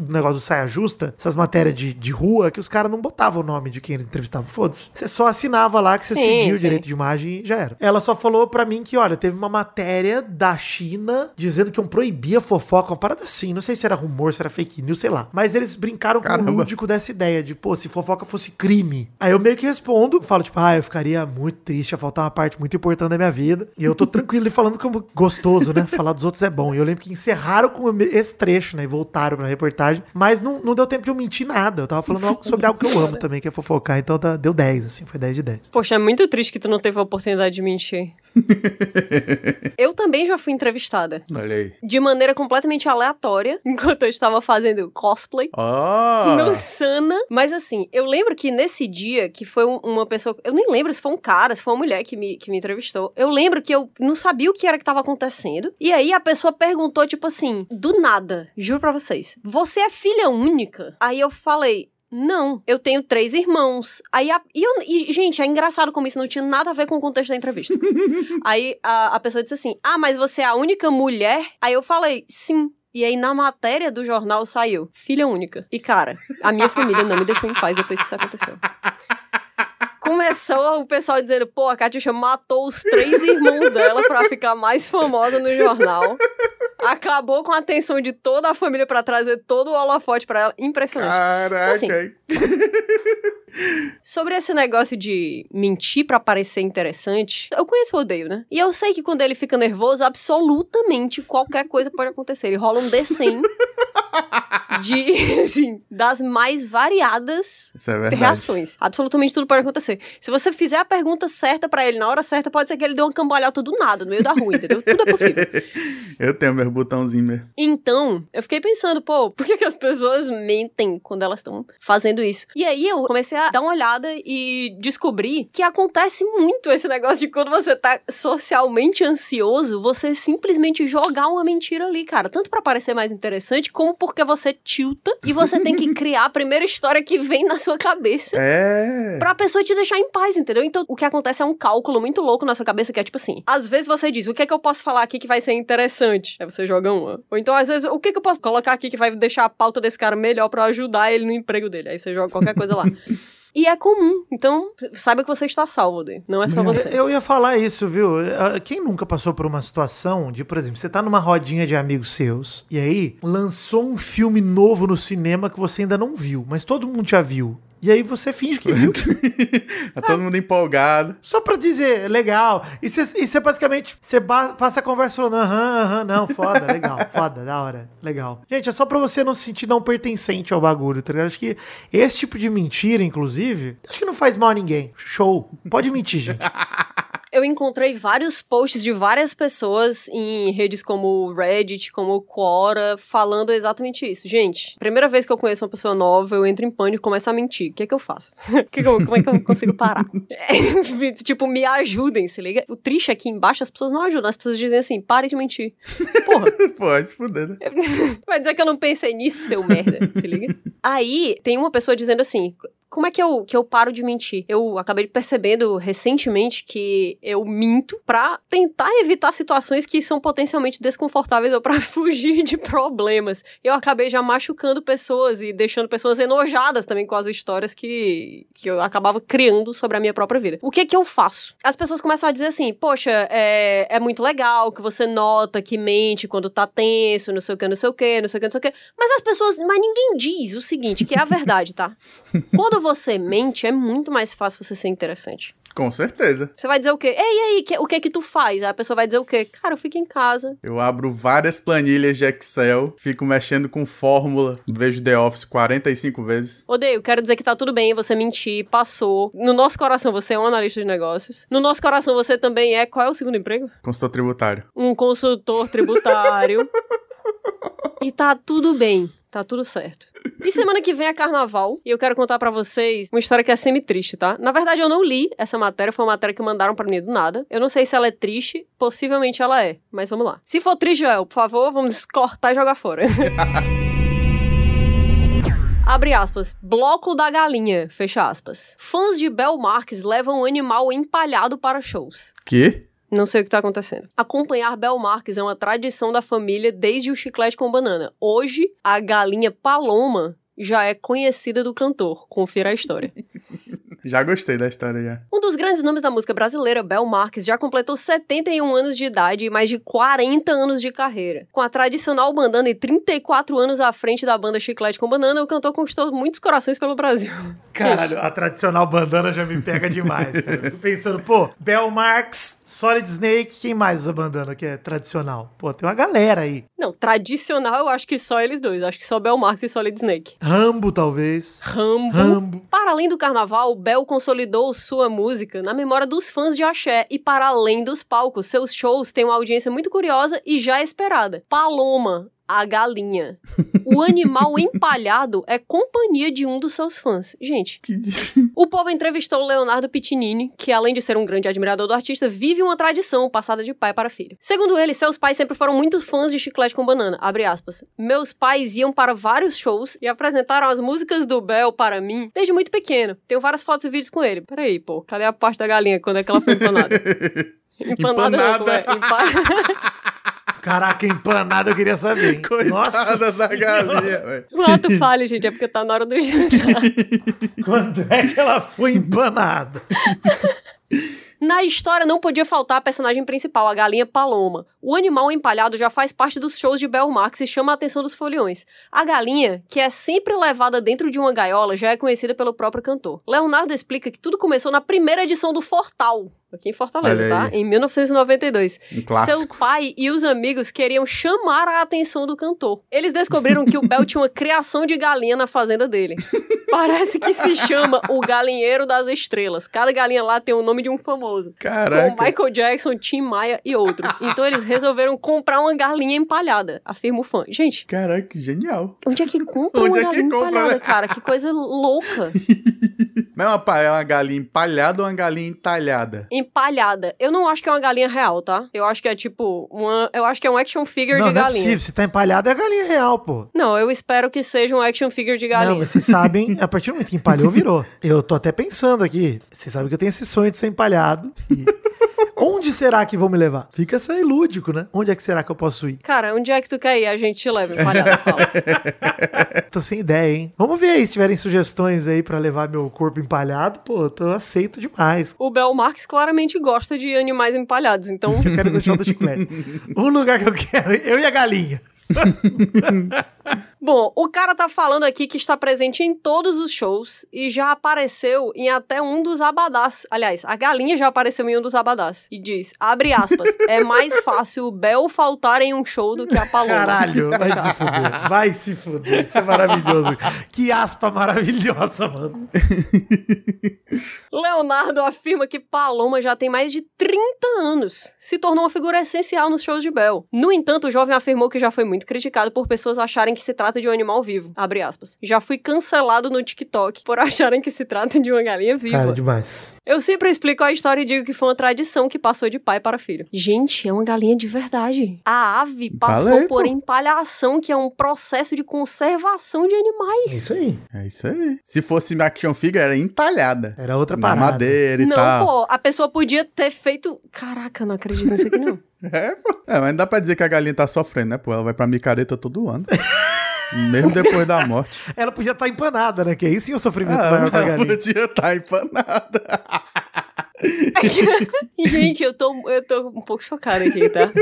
negócio do saia justa, essas matérias de, de rua, que os caras não botavam o nome de quem eles entrevistavam. Foda-se. Você só assinava lá que você Sim, cedia o direito de imagem e já era. Ela só falou pra mim que, olha, teve uma matéria da China dizendo que iam proibir a fofoca, uma parada assim. Não sei se era rumor, se era fake news, sei lá. Mas eles brincaram com Caramba. o lúdico dessa ideia de, pô, se fofoca fosse crime. Aí eu meio que respondo, falo, tipo, ah, eu ficaria muito triste, ia faltar uma parte muito importante da minha vida. E eu tô tranquilo e falando como gostoso, né? Falar dos outros é bom. E eu lembro que encerraram com esse trecho, né? E voltaram pra reportagem. Mas não, não deu tempo de eu mentir nada. Eu tava falando sobre algo que eu amo também, que é fofocar. Então tá- deu 10, assim, foi 10 de 10. Poxa, é muito triste que tu não teve a oportunidade de mentir. eu também já fui entrevistada. Olha aí. De maneira completamente aleatória, enquanto eu estava fazendo cosplay. Ó! No Sana. Mas assim, eu lembro que nesse dia, que foi um- uma pessoa. Eu nem lembro se foi um cara, se foi uma mulher que me, que me entrevistou. Eu lembro que eu não sabia o que era que tava acontecendo. E aí a pessoa perguntou, tipo assim, do nada, juro pra vocês, você é filha única? Aí eu falei. não, eu tenho três irmãos. Aí, a, e, eu, e, gente, é engraçado como isso não tinha nada a ver com o contexto da entrevista. aí a, a pessoa disse assim: Ah, mas você é a única mulher? Aí eu falei: Sim. E aí, na matéria do jornal, saiu filha única. E, cara, a minha família não me deixou em paz depois que isso aconteceu. Começou o pessoal dizendo, pô, a Katia matou os três irmãos dela pra ficar mais famosa no jornal. Acabou com a atenção de toda a família para trazer todo o holofote para ela. Impressionante. Caraca. Então, assim, Sobre esse negócio de mentir para parecer interessante, eu conheço o Odeio, né? E eu sei que quando ele fica nervoso, absolutamente qualquer coisa pode acontecer. Ele rola um D100 de, assim, das mais variadas é reações. Absolutamente tudo pode acontecer. Se você fizer a pergunta certa para ele na hora certa, pode ser que ele dê uma cambalhota do nada, no meio da rua, entendeu? Tudo é possível. eu tenho meu botãozinho mesmo. Então, eu fiquei pensando, pô, por que, que as pessoas mentem quando elas estão fazendo isso? E aí eu comecei a dar uma olhada e descobri que acontece muito esse negócio de quando você tá socialmente ansioso, você simplesmente jogar uma mentira ali, cara. Tanto para parecer mais interessante, como porque você tilta e você tem que criar a primeira história que vem na sua cabeça. É. Pra pessoa te deixar em paz, entendeu? Então, o que acontece é um cálculo muito louco na sua cabeça, que é tipo assim: às vezes você diz, o que é que eu posso falar aqui que vai ser interessante? Aí você joga uma. Ou então, às vezes, o que é que eu posso colocar aqui que vai deixar a pauta desse cara melhor para ajudar ele no emprego dele? Aí você joga qualquer coisa lá. E é comum. Então, saiba que você está salvo, Dê. Não é só você. Eu ia falar isso, viu? Ah, quem nunca passou por uma situação de, por exemplo, você tá numa rodinha de amigos seus e aí lançou um filme novo no cinema que você ainda não viu, mas todo mundo já viu. E aí você finge que viu. tá todo mundo empolgado. Só pra dizer, legal. E você basicamente, você passa a conversa falando, aham, aham, não, foda, legal, foda, da hora, legal. Gente, é só pra você não se sentir não pertencente ao bagulho, tá ligado? Acho que esse tipo de mentira, inclusive, acho que não faz mal a ninguém. Show. Pode mentir, gente. eu encontrei vários posts de várias pessoas em redes como Reddit, como Quora, falando exatamente isso. Gente, primeira vez que eu conheço uma pessoa nova, eu entro em pânico e começo a mentir. O que é que eu faço? que que eu, como é que eu consigo parar? tipo, me ajudem, se liga? O triste aqui embaixo, as pessoas não ajudam. As pessoas dizem assim, pare de mentir. Porra. Pode se fuder, né? Vai dizer que eu não pensei nisso, seu merda, se liga? Aí, tem uma pessoa dizendo assim, como é que eu, que eu paro de mentir? Eu acabei percebendo recentemente que eu minto pra tentar evitar situações que são potencialmente desconfortáveis ou pra fugir de problemas. Eu acabei já machucando pessoas e deixando pessoas enojadas também com as histórias que, que eu acabava criando sobre a minha própria vida. O que que eu faço? As pessoas começam a dizer assim, poxa, é, é muito legal que você nota que mente quando tá tenso, não sei o que, não sei o que, não sei o que, não sei o que. Mas as pessoas, mas ninguém diz o seguinte, que é a verdade, tá? Quando você mente, é muito mais fácil você ser interessante. Com certeza. Você vai dizer o quê? Ei, e aí, que, o que é que tu faz? Aí a pessoa vai dizer o quê? Cara, eu fico em casa. Eu abro várias planilhas de Excel, fico mexendo com fórmula, vejo The Office 45 vezes. Odeio, quero dizer que tá tudo bem, você mentir, passou. No nosso coração, você é um analista de negócios. No nosso coração, você também é. Qual é o segundo emprego? Consultor tributário. Um consultor tributário. e tá tudo bem. Tá tudo certo. E semana que vem é carnaval e eu quero contar para vocês uma história que é semi-triste, tá? Na verdade, eu não li essa matéria, foi uma matéria que mandaram para mim do nada. Eu não sei se ela é triste, possivelmente ela é, mas vamos lá. Se for triste, Joel, por favor, vamos cortar e jogar fora. Abre aspas. Bloco da galinha. Fecha aspas. Fãs de Bel Marques levam um animal empalhado para shows. Que? Não sei o que tá acontecendo. Acompanhar Bel Marques é uma tradição da família desde o chiclete com banana. Hoje, a galinha Paloma já é conhecida do cantor. Confira a história. Já gostei da história, já. Um dos grandes nomes da música brasileira, Bel Marques, já completou 71 anos de idade e mais de 40 anos de carreira. Com a tradicional bandana e 34 anos à frente da banda Chiclete com Banana, o cantor conquistou muitos corações pelo Brasil. Cara, a tradicional bandana já me pega demais, cara. Tô pensando, pô, Bel Marques, Solid Snake, quem mais usa bandana que é tradicional? Pô, tem uma galera aí. Não, tradicional eu acho que só eles dois. Acho que só Bel Marques e Solid Snake. Rambo, talvez. Rambo. Rambo. Para além do carnaval, Bel consolidou sua música na memória dos fãs de axé e para além dos palcos, seus shows têm uma audiência muito curiosa e já esperada. Paloma, a galinha. O animal empalhado é companhia de um dos seus fãs. Gente, o povo entrevistou o Leonardo Piccinini, que além de ser um grande admirador do artista, vive uma tradição passada de pai para filho. Segundo ele, seus pais sempre foram muito fãs de chiclete com banana. Abre aspas. Meus pais iam para vários shows e apresentaram as músicas do Bel para mim desde muito pequeno. Tenho várias fotos e vídeos com ele. Peraí, pô, cadê a parte da galinha quando é que ela foi empanada? Empanada, não, como é? Empa- Caraca, empanada eu queria saber. hein? Coitada da galinha, velho. Ato falha, gente, é porque tá na hora do jantar. quando é que ela foi empanada? Na história não podia faltar a personagem principal, a galinha Paloma. O animal empalhado já faz parte dos shows de Bel Marx e chama a atenção dos foliões. A galinha, que é sempre levada dentro de uma gaiola, já é conhecida pelo próprio cantor. Leonardo explica que tudo começou na primeira edição do Fortal, aqui em Fortaleza, tá? Em 1992. Um. Seu pai e os amigos queriam chamar a atenção do cantor. Eles descobriram que o Bel tinha uma criação de galinha na fazenda dele. Parece que se chama o Galinheiro das Estrelas. Cada galinha lá tem o nome de um famoso. Caraca. Com Michael Jackson, Tim Maia e outros. Então eles resolveram comprar uma galinha empalhada, afirma o fã. Gente, Caraca, que genial. onde é que compra Onde uma é galinha compra, empalhada, né? cara? Que coisa louca. Mas é uma, é uma galinha empalhada ou uma galinha entalhada? Empalhada. Eu não acho que é uma galinha real, tá? Eu acho que é tipo uma. Eu acho que é um action figure não, de não é galinha. possível. Se tá empalhada, é galinha real, pô. Não, eu espero que seja um action figure de galinha. Não, mas vocês sabem, a partir do momento que empalhou, virou. Eu tô até pensando aqui. Vocês sabem que eu tenho esse sonho de ser empalhado. E Onde será que vão me levar? Fica essa aí lúdico, né? Onde é que será que eu posso ir? Cara, onde é que tu quer ir? A gente te leva empalhada, fala. Tô sem ideia, hein? Vamos ver aí se tiverem sugestões aí pra levar meu corpo empalhado. Pô, tô aceito demais. O Bel Marx claramente gosta de animais empalhados, então Eu quero deixar o do chiclete. O lugar que eu quero, eu e a galinha. Bom, o cara tá falando aqui que está presente em todos os shows e já apareceu em até um dos abadás. Aliás, a galinha já apareceu em um dos abadás. E diz, abre aspas, é mais fácil o Bel faltar em um show do que a Paloma. Caralho, vai se fuder. Vai se fuder. Isso é maravilhoso. Que aspa maravilhosa, mano. Leonardo afirma que Paloma já tem mais de 30 anos. Se tornou uma figura essencial nos shows de Bel. No entanto, o jovem afirmou que já foi muito criticado por pessoas acharem que se trata de um animal vivo. Abre aspas. Já fui cancelado no TikTok por acharem que se trata de uma galinha viva. Cara, demais. Eu sempre explico a história e digo que foi uma tradição que passou de pai para filho. Gente, é uma galinha de verdade. A ave passou Falei, por pô. empalhação, que é um processo de conservação de animais. É isso aí. É isso aí. Se fosse action figure, era entalhada. Era outra Na parada. madeira e Não, tal. pô, a pessoa podia ter feito. Caraca, não acredito nisso aqui, não. É, pô. É, mas não dá pra dizer que a galinha tá sofrendo, né? Pô, ela vai pra micareta todo ano. Mesmo depois da morte. Ela podia estar empanada, né? Que aí sim o sofrimento Ah, maior pra ela podia estar empanada. Gente, eu tô, eu tô um pouco chocada aqui, tá?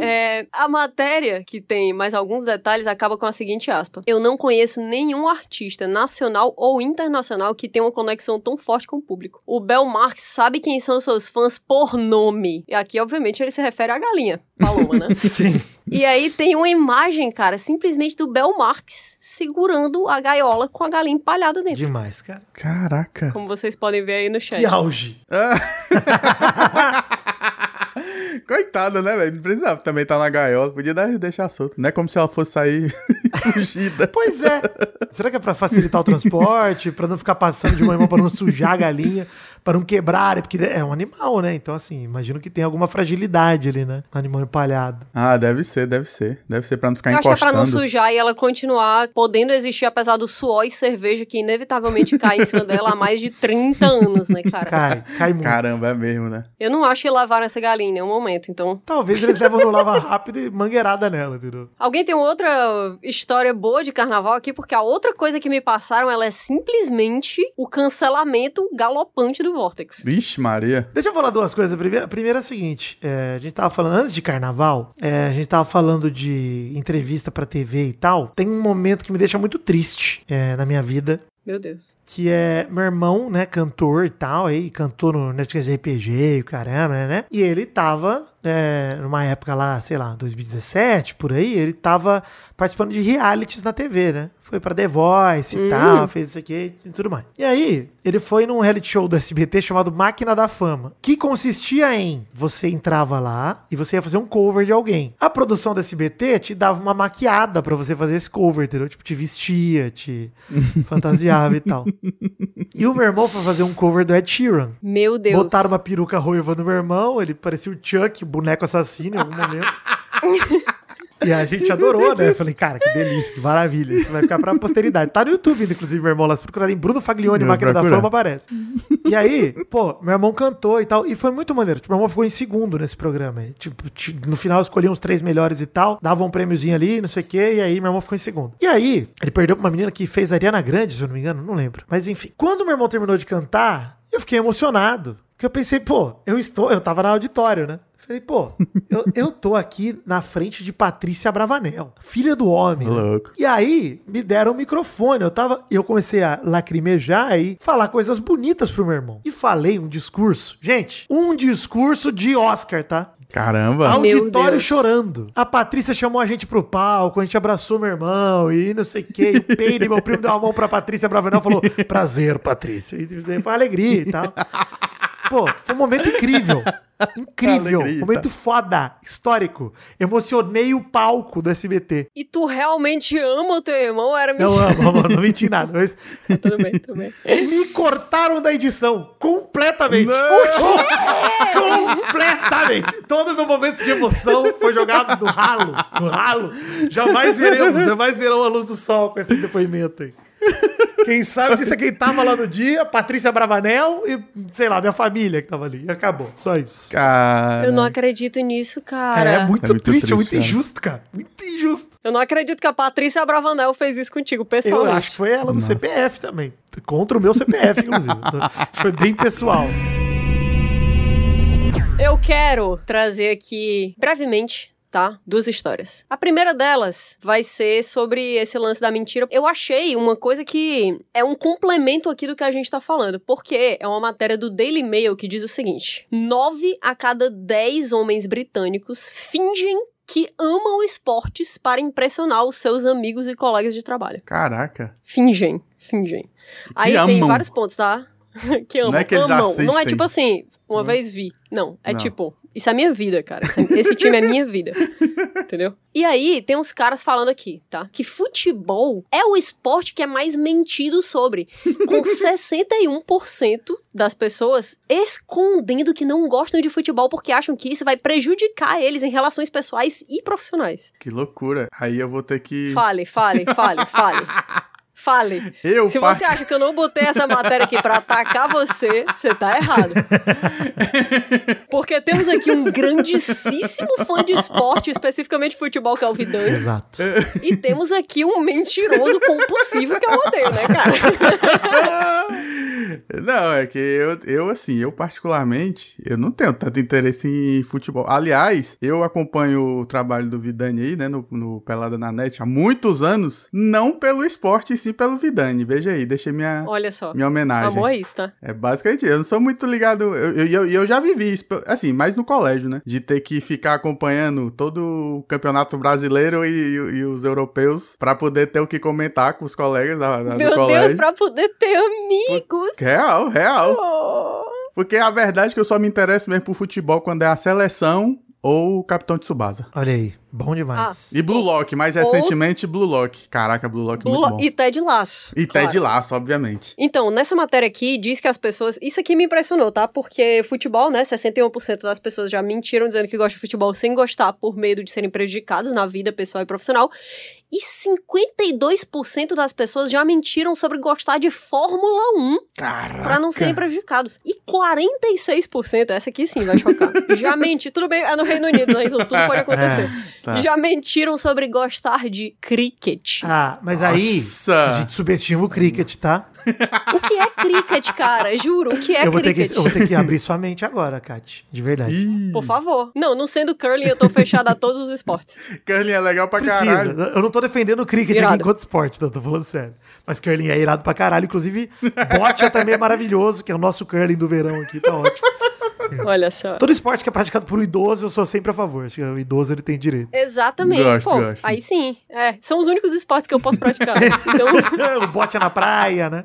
É, a matéria, que tem mais alguns detalhes, acaba com a seguinte aspa. Eu não conheço nenhum artista nacional ou internacional que tenha uma conexão tão forte com o público. O Bel Marx sabe quem são seus fãs por nome. E aqui, obviamente, ele se refere à galinha, Paloma, né? Sim. E aí tem uma imagem, cara, simplesmente do Bel Marx segurando a gaiola com a galinha empalhada dentro. Demais, cara. Caraca. Como vocês podem ver aí no chat. Que auge. Coitada, né, velho? Não precisava também estar na gaiola. Podia deixar solto. Não é como se ela fosse sair fugida. Pois é. Será que é pra facilitar o transporte? Pra não ficar passando de uma em uma, pra não sujar a galinha? Pra não quebrar? Porque é um animal, né? Então, assim, imagino que tem alguma fragilidade ali, né? Um animal empalhado. Ah, deve ser, deve ser. Deve ser pra não ficar Eu acho que é pra encostando. não sujar e ela continuar podendo existir apesar do suor e cerveja que inevitavelmente cai em cima dela há mais de 30 anos, né, cara? Cai, cai muito. Caramba, é mesmo, né? Eu não acho que lavaram essa galinha em nenhum momento, então... Talvez eles levam no lava rápido e mangueirada nela, entendeu? Alguém tem outra história boa de carnaval aqui? Porque a outra coisa que me passaram, ela é simplesmente o cancelamento galopante do Vortex. Vixe, Maria. Deixa eu falar duas coisas. A primeira, a primeira é a seguinte: é, a gente tava falando, antes de carnaval, é, a gente tava falando de entrevista pra TV e tal. Tem um momento que me deixa muito triste é, na minha vida. Meu Deus. Que é meu irmão, né, cantor e tal, aí cantou no Netflix RPG e o caramba, né, né? E ele tava é, numa época lá, sei lá, 2017, por aí, ele tava participando de realities na TV, né? Foi pra The Voice e tal, fez isso aqui e tudo mais. E aí, ele foi num reality show do SBT chamado Máquina da Fama, que consistia em você entrava lá e você ia fazer um cover de alguém. A produção do SBT te dava uma maquiada pra você fazer esse cover, entendeu? Tipo, te vestia, te fantasiava e tal. E o meu irmão foi fazer um cover do Ed Sheeran. Meu Deus. Botaram uma peruca ruiva no meu irmão, ele parecia o Chuck, boneco assassino em algum momento. E a gente adorou, né? Eu falei, cara, que delícia, que maravilha. Isso vai ficar pra posteridade. Tá no YouTube, inclusive, meu irmão lá. Se procurarem Bruno Faglione, Máquina da procurar. Fama, aparece. E aí, pô, meu irmão cantou e tal. E foi muito maneiro. Tipo, meu irmão ficou em segundo nesse programa. E, Tipo, ti- no final escolhiam os três melhores e tal. Dava um prêmiozinho ali, não sei o quê. E aí, meu irmão ficou em segundo. E aí, ele perdeu pra uma menina que fez Ariana Grande, se eu não me engano. Não lembro. Mas enfim. Quando meu irmão terminou de cantar, eu fiquei emocionado. Porque eu pensei, pô, eu estou. Eu tava na auditório, né? Falei, pô, eu, eu tô aqui na frente de Patrícia Bravanel, filha do homem. né? Louco. E aí, me deram o microfone. Eu tava. Eu comecei a lacrimejar e falar coisas bonitas pro meu irmão. E falei um discurso. Gente, um discurso de Oscar, tá? Caramba. Auditório chorando. A Patrícia chamou a gente pro palco, a gente abraçou meu irmão e não sei o que. O Peide, meu primo, deu a mão pra Patrícia Bravanel e falou: Prazer, Patrícia. E foi alegria e tal. Pô, foi um momento incrível. Incrível. Alegria. Momento foda, histórico. Emocionei o palco do SBT. E tu realmente ama o teu irmão? Era Não mentira. amo, amor, não menti nada. Mas tudo bem, tudo bem. me cortaram da edição completamente. completamente. Todo meu momento de emoção foi jogado no ralo. No ralo. Jamais veremos, jamais verão a luz do sol com esse depoimento aí. Quem sabe disso é quem tava lá no dia, Patrícia Bravanel e, sei lá, minha família que tava ali. E acabou. Só isso. Cara. Eu não acredito nisso, cara. É, muito, É muito triste, é muito triste, né? injusto, cara. Muito injusto. Eu não acredito que a Patrícia Bravanel fez isso contigo, Eu pessoalmente. acho que foi ela no CPF também. Contra o meu CPF, inclusive. foi bem pessoal. Eu quero trazer aqui brevemente. Tá? Duas histórias. A primeira delas vai ser sobre esse lance da mentira. Eu achei uma coisa que é um complemento aqui do que a gente tá falando, porque é uma matéria do Daily Mail que diz o seguinte: nove a cada dez homens britânicos fingem que amam esportes para impressionar os seus amigos e colegas de trabalho. Caraca. Fingem, fingem. Aí tem amam. vários pontos, tá? que amam. Não é que eles amam. Não é assistem. tipo assim, uma vez vi. Não, é Não. tipo, isso é minha vida, cara. Esse time é minha vida. Entendeu? E aí, tem uns caras falando aqui, tá? Que futebol é o esporte que é mais mentido sobre. Com 61% das pessoas escondendo que não gostam de futebol porque acham que isso vai prejudicar eles em relações pessoais e profissionais. Que loucura. Aí eu vou ter que. Fale, fale, fale, fale. Fale. Eu, Se part- você acha que eu não botei essa matéria aqui pra atacar você, você tá errado. Porque temos aqui um grandíssimo fã de esporte, especificamente futebol, que é o Vidani. Exato. E temos aqui um mentiroso compulsivo que é o odeio, né, cara? Não, é que eu, eu, assim, eu particularmente, eu não tenho tanto interesse em futebol. Aliás, eu acompanho o trabalho do Vidani aí, né, no, no Pelada na Net há muitos anos, não pelo esporte, e sim pelo Vidani. Veja aí, deixei minha, Olha só. minha homenagem. Amor é isso, tá? É basicamente, eu não sou muito ligado. Eu, eu, eu, eu já vivi isso, assim, mais no colégio, né? De ter que ficar acompanhando todo o campeonato brasileiro e, e- e os europeus pra poder ter o que comentar com os colegas da, da- do Meu colégio. Deus, pra poder ter amigos. Real, real. Oh. Porque a verdade é que eu só me interesso mesmo por futebol quando é a seleção ou o Capitão Tsubasa. Olha aí, bom demais. E Blue Lock, mais Ou- recentemente Blue Lock. Caraca, Blue Lock é muito Bula- bom. E Ted Laço. E claro. Ted Laço, obviamente. Então, nessa matéria aqui, diz que as pessoas. Isso aqui me impressionou, tá? Porque futebol, né? 61% das pessoas já mentiram dizendo que gostam de futebol sem gostar por medo de serem prejudicados na vida pessoal e profissional. E 52% das pessoas já mentiram sobre gostar de Fórmula 1 Caraca. pra não serem prejudicados. E 46%, essa aqui sim vai chocar. já mente. Tudo bem, é no Reino Unido, né? Então tudo pode acontecer. tá. Já mentiram sobre gostar de cricket. Ah, mas aí Nossa. a gente subestima o cricket, tá? O que é cricket, cara? Juro, o que é eu, vou ter cricket? que, eu vou ter que abrir sua mente agora, Kat. De verdade. Ih, Por favor. Não, não sendo curling, eu tô fechada a todos os esportes. curling é legal pra Precisa. caralho. Eu não tô defendendo o cricket Irado. aqui enquanto esporte, não, tô falando sério. Mas curling é irado pra caralho. Inclusive, bote também é maravilhoso, que é o nosso curling do verão aqui, tá ótimo. Olha só. Todo esporte que é praticado por um idoso, eu sou sempre a favor. Acho que o idoso ele tem direito. Exatamente. Gosto, Pô, gosto. aí sim. É, são os únicos esportes que eu posso praticar. Então, o bote é na praia, né?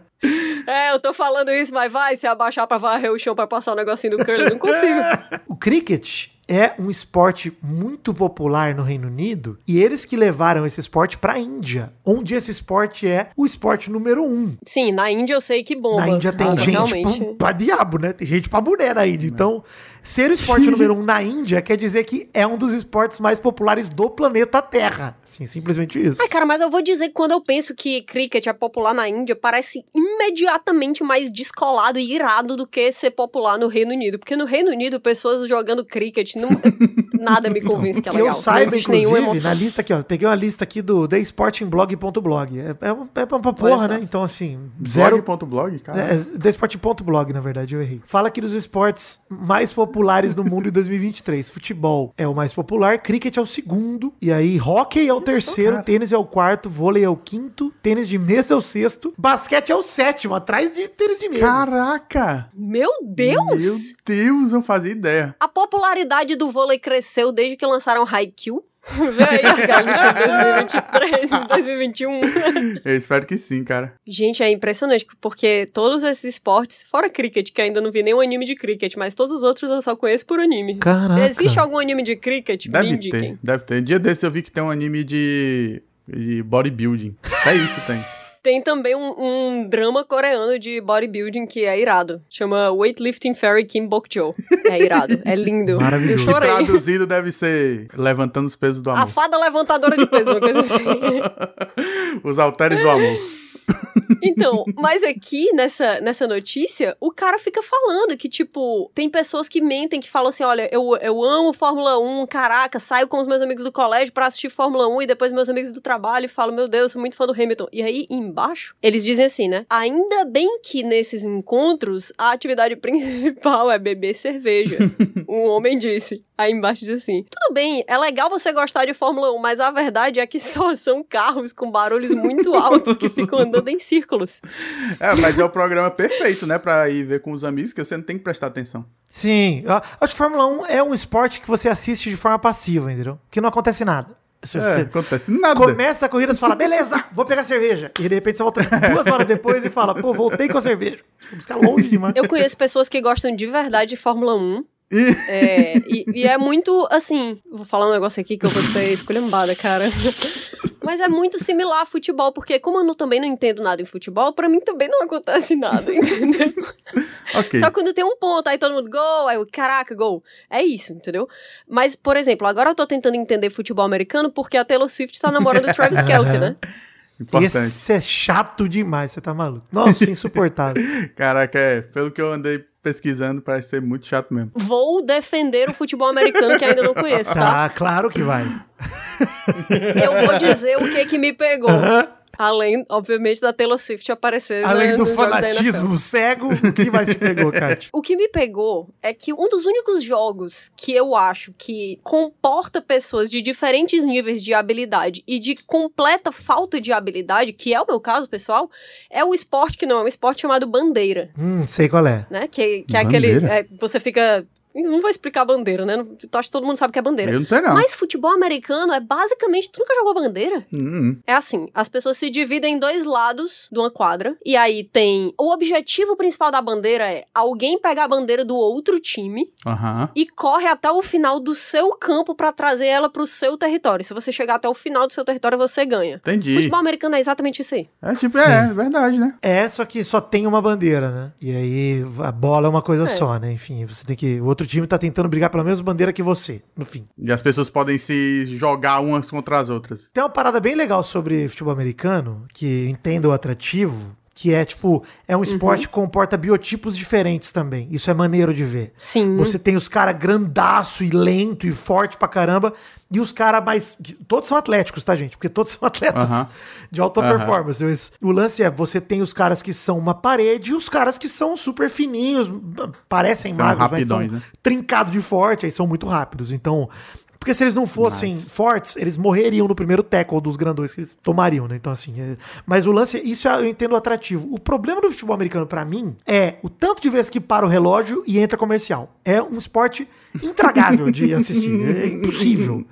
é, eu tô falando isso, mas vai se abaixar pra varrer o chão pra passar o negocinho do curling. Não consigo. O cricket é um esporte muito popular no Reino Unido e eles que levaram esse esporte pra Índia, onde esse esporte é o esporte número um. Sim, na Índia eu sei que bomba. Na Índia tem Ah, gente pra diabo, né? Tem gente pra boné na Índia. Então, ser o esporte número um na Índia quer dizer que é um dos esportes mais populares do planeta Terra. Assim, simplesmente isso. Ai, cara, mas eu vou dizer que quando eu penso que cricket é popular na Índia, parece imediatamente mais descolado e irado do que ser popular no Reino Unido. Porque no Reino Unido, pessoas jogando cricket, não, nada me convence que é que legal. eu saiba, não inclusive, emoção. na lista aqui, ó. Peguei uma lista aqui do thesportingblog.blog. É, é, uma- é uma porra, né? Então, assim, zero. Blog.blog, cara. É, thesporting.blog, na verdade, eu errei. Fala aqui dos esportes mais populares do mundo em 2023. Futebol é o mais popular, cricket é o segundo, e aí hockey é o terceiro, tênis é o quarto, vôlei é o quinto, tênis de mesa é o sexto, basquete é o sétimo, atrás de tênis de mesa. Caraca! Meu Deus! Meu Deus, não fazia ideia. A popularidade do vôlei cresceu desde que lançaram Haikyuu. A lista de 2023, 2021. Eu espero que sim, cara. Gente, é impressionante, porque todos esses esportes, fora cricket, que ainda não vi nenhum anime de cricket, mas todos os outros eu só conheço por anime. Caraca. Existe algum anime de cricket? Me Deve indiquem. ter, deve ter. Dia desse eu vi que tem um anime de, de bodybuilding. É isso, tem. Tem também um, um drama coreano de bodybuilding que é irado. Chama Weightlifting Fairy Kim Bok-jo. É irado, é lindo. Maravilhoso. Eu chorei. Traduzido deve ser levantando os pesos do A amor. fada levantadora de peso, uma coisa assim. Os halteres do amor. Então, mas aqui nessa, nessa notícia, o cara fica falando que, tipo, tem pessoas que mentem, que falam assim: olha, eu, eu amo Fórmula 1, caraca, saio com os meus amigos do colégio pra assistir Fórmula 1 e depois meus amigos do trabalho falam: meu Deus, sou muito fã do Hamilton. E aí, embaixo, eles dizem assim, né? Ainda bem que nesses encontros a atividade principal é beber cerveja. um homem disse. Aí embaixo diz assim: tudo bem, é legal você gostar de Fórmula 1, mas a verdade é que só são carros com barulhos muito altos que ficam andando em círculos. É, mas é o programa perfeito, né? Pra ir ver com os amigos, que você não tem que prestar atenção. Sim, eu acho que Fórmula 1 é um esporte que você assiste de forma passiva, entendeu? Que não acontece nada. Se É, acontece nada. começa a corrida, você fala, beleza, vou pegar cerveja. E de repente você volta duas horas depois e fala, pô, voltei com a cerveja. Vou buscar longe demais. Eu conheço pessoas que gostam de verdade de Fórmula 1. É, e, e é muito assim. Vou falar um negócio aqui que eu vou ser esculhambada, cara. Mas é muito similar a futebol, porque como eu não- também não entendo nada em futebol, pra mim também não acontece nada, entendeu? Ok. Só quando tem um ponto, aí todo mundo, gol, aí eu, caraca, gol. É isso, entendeu? Mas, por exemplo, agora eu tô tentando entender futebol americano porque a Taylor Swift tá namorando o Travis Kelsey, né? Importante. Esse é chato demais, você tá maluco. Nossa, insuportável. Caraca, é, pelo que eu andei pesquisando, parece ser muito chato mesmo. Vou defender o futebol americano que ainda não conheço, tá? Tá, claro que vai. Eu vou dizer o que que me pegou. Além, obviamente, da Taylor Swift aparecer né, Além do fanatismo cego, o que mais te pegou, Kátia? O que me pegou é que um dos únicos jogos que eu acho que comporta pessoas de diferentes níveis de habilidade e de completa falta de habilidade, que é o meu caso, pessoal, é o esporte que não é um esporte chamado bandeira, Hum, sei qual é. né? Que, que é aquele. Bandeira? é, você fica. Não vou explicar bandeira, né? Não- Acho que todo mundo sabe que é bandeira. Eu não sei não. Mas futebol americano é basicamente. Tu nunca jogou bandeira? Hum, hum. É assim, as pessoas se dividem em dois lados de uma quadra, e aí tem. O objetivo principal da bandeira é alguém pegar a bandeira do outro time Aham. e corre até o final do seu campo pra trazer ela pro seu território. Se você chegar até o final do seu território, você ganha. Entendi. Futebol americano é exatamente isso aí. É tipo, Sim. é, é verdade, né? É, só que só tem uma bandeira, né? E aí a bola é uma coisa É. só, né? Enfim, você tem que. O outro time tá tentando brigar pela mesma bandeira que você, no fim. E as pessoas podem se jogar umas contra as outras. Tem uma parada bem legal sobre futebol americano, que entendo o atrativo, que é tipo, é um esporte que comporta biotipos diferentes também. Isso é maneiro de ver. Sim. Você tem os caras grandaço e lento e forte pra caramba, e os caras mais. Todos são atléticos, tá, gente? Porque todos são atletas Aham. de alta Aham. performance. Mas O lance é: você tem os caras que são uma parede e os caras que são super fininhos, parecem São magros, mas são rapidões, né? trincados de forte, aí são muito rápidos. Então. Porque se eles não fossem Mas- fortes, eles morreriam no primeiro tackle dos grandões que eles tomariam, né? Então, assim. é- Mas o lance, isso eu entendo atrativo. O problema do futebol americano, pra mim, é o tanto de vezes que para o relógio e entra comercial. É um esporte intragável de assistir. É impossível.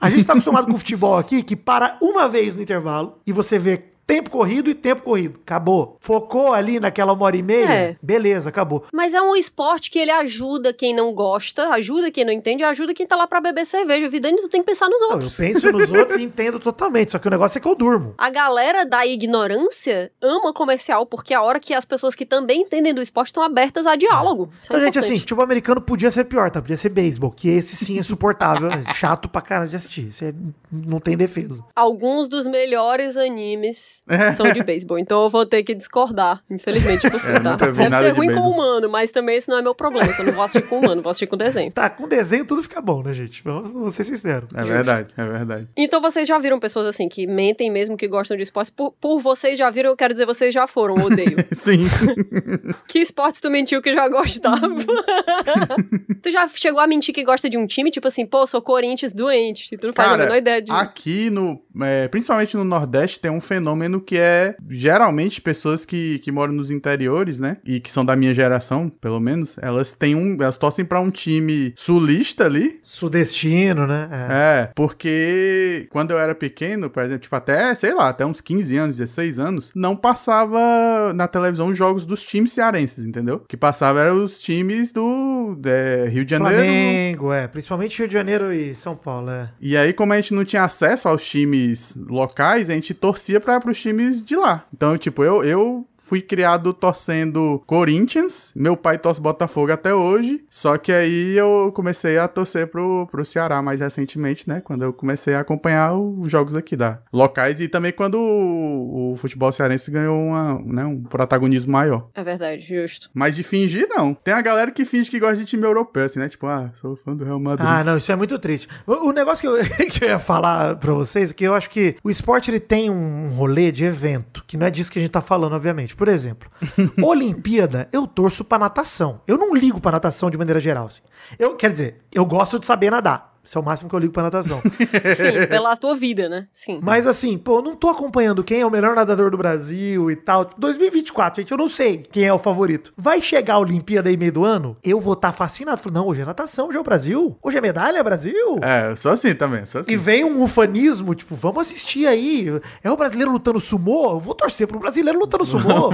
A gente tá acostumado com o futebol aqui que para uma vez no intervalo e você vê. Tempo corrido e tempo corrido. Acabou. Focou ali naquela uma hora e meia. É. Beleza, acabou. Mas é um esporte que ele ajuda quem não gosta, ajuda quem não entende, ajuda quem tá lá pra beber cerveja. Vidani, tu tem que pensar nos Não, eu outros. penso nos outros e entendo totalmente. Só que o negócio é que eu durmo. A galera da ignorância ama comercial, porque é a hora que as pessoas que também entendem do esporte estão abertas a diálogo. Isso é Então, gente, assim, futebol americano podia ser pior, tá? Podia ser beisebol, que esse sim é suportável. né? Chato pra caralho de assistir. Isso é- não tem defesa. Alguns dos melhores animes são de beisebol, então eu vou ter que discordar, infelizmente, de você, É, tá? Deve ser ruim com humano, mas também esse não é meu problema, eu não vou assistir com humano, vou assistir com desenho. Tá, com desenho tudo fica bom, né, gente? Vamos vamos ser sinceros. É verdade, é verdade. Então vocês já viram pessoas assim que mentem mesmo que gostam de esportes? Por, por vocês já viram, eu quero dizer vocês já foram, odeio. Sim. que esportes tu mentiu que já gostava? tu já chegou a mentir que gosta de um time? Tipo assim, pô, sou Corinthians doente, e tu não faz a Cara, menor ideia de... aqui no. é, principalmente no Nordeste, tem um fenômeno que é geralmente pessoas que, que moram nos interiores, né? E que são da minha geração, pelo menos, elas têm um. Elas torcem pra um time sulista ali. Sudestino, né? É. É, porque quando eu era pequeno, por exemplo, tipo, até, sei lá, até uns 15 anos, 16 anos, não passava na televisão os jogos dos times cearenses, entendeu? O que passava eram os times do é, Rio de Janeiro. Flamengo, é. Principalmente Rio de Janeiro e São Paulo, é. E aí, como a gente não tinha acesso aos times locais, a gente torcia para os times de lá. Então, tipo, eu, eu fui criado torcendo Corinthians, meu pai torce Botafogo até hoje, só que aí eu comecei a torcer pro, pro Ceará mais recentemente, né? Quando eu comecei a acompanhar os jogos aqui da locais e também quando o, o futebol cearense ganhou uma, né, um protagonismo maior. É verdade, justo. Mas de fingir, não. Tem a galera que finge que gosta de time europeu, assim, né? Tipo, ah, sou fã do Real Madrid. Ah, não, isso é muito triste. O, o negócio que eu, que eu ia falar pra vocês é que eu acho que o esporte ele tem um rolê de evento, que não é disso que a gente tá falando, obviamente. Por exemplo, Olimpíada, eu torço pra natação. Eu não ligo pra natação de maneira geral. Assim. Eu, quer dizer, eu gosto de saber nadar. Isso é o máximo que eu ligo pra natação. Sim, pela tua vida, né? Sim. Mas assim, pô, eu não tô acompanhando quem é o melhor nadador do Brasil e tal. 2024, gente, eu não sei quem é o favorito. Vai chegar a Olimpíada aí meio do ano, eu vou estar fascinado. Falei, não, hoje é natação, hoje é o Brasil. Hoje é medalha, Brasil. É, eu sou assim também, sou assim. E vem um ufanismo, tipo, vamos assistir aí. É o brasileiro lutando sumô? Eu vou torcer pro brasileiro lutando sumô.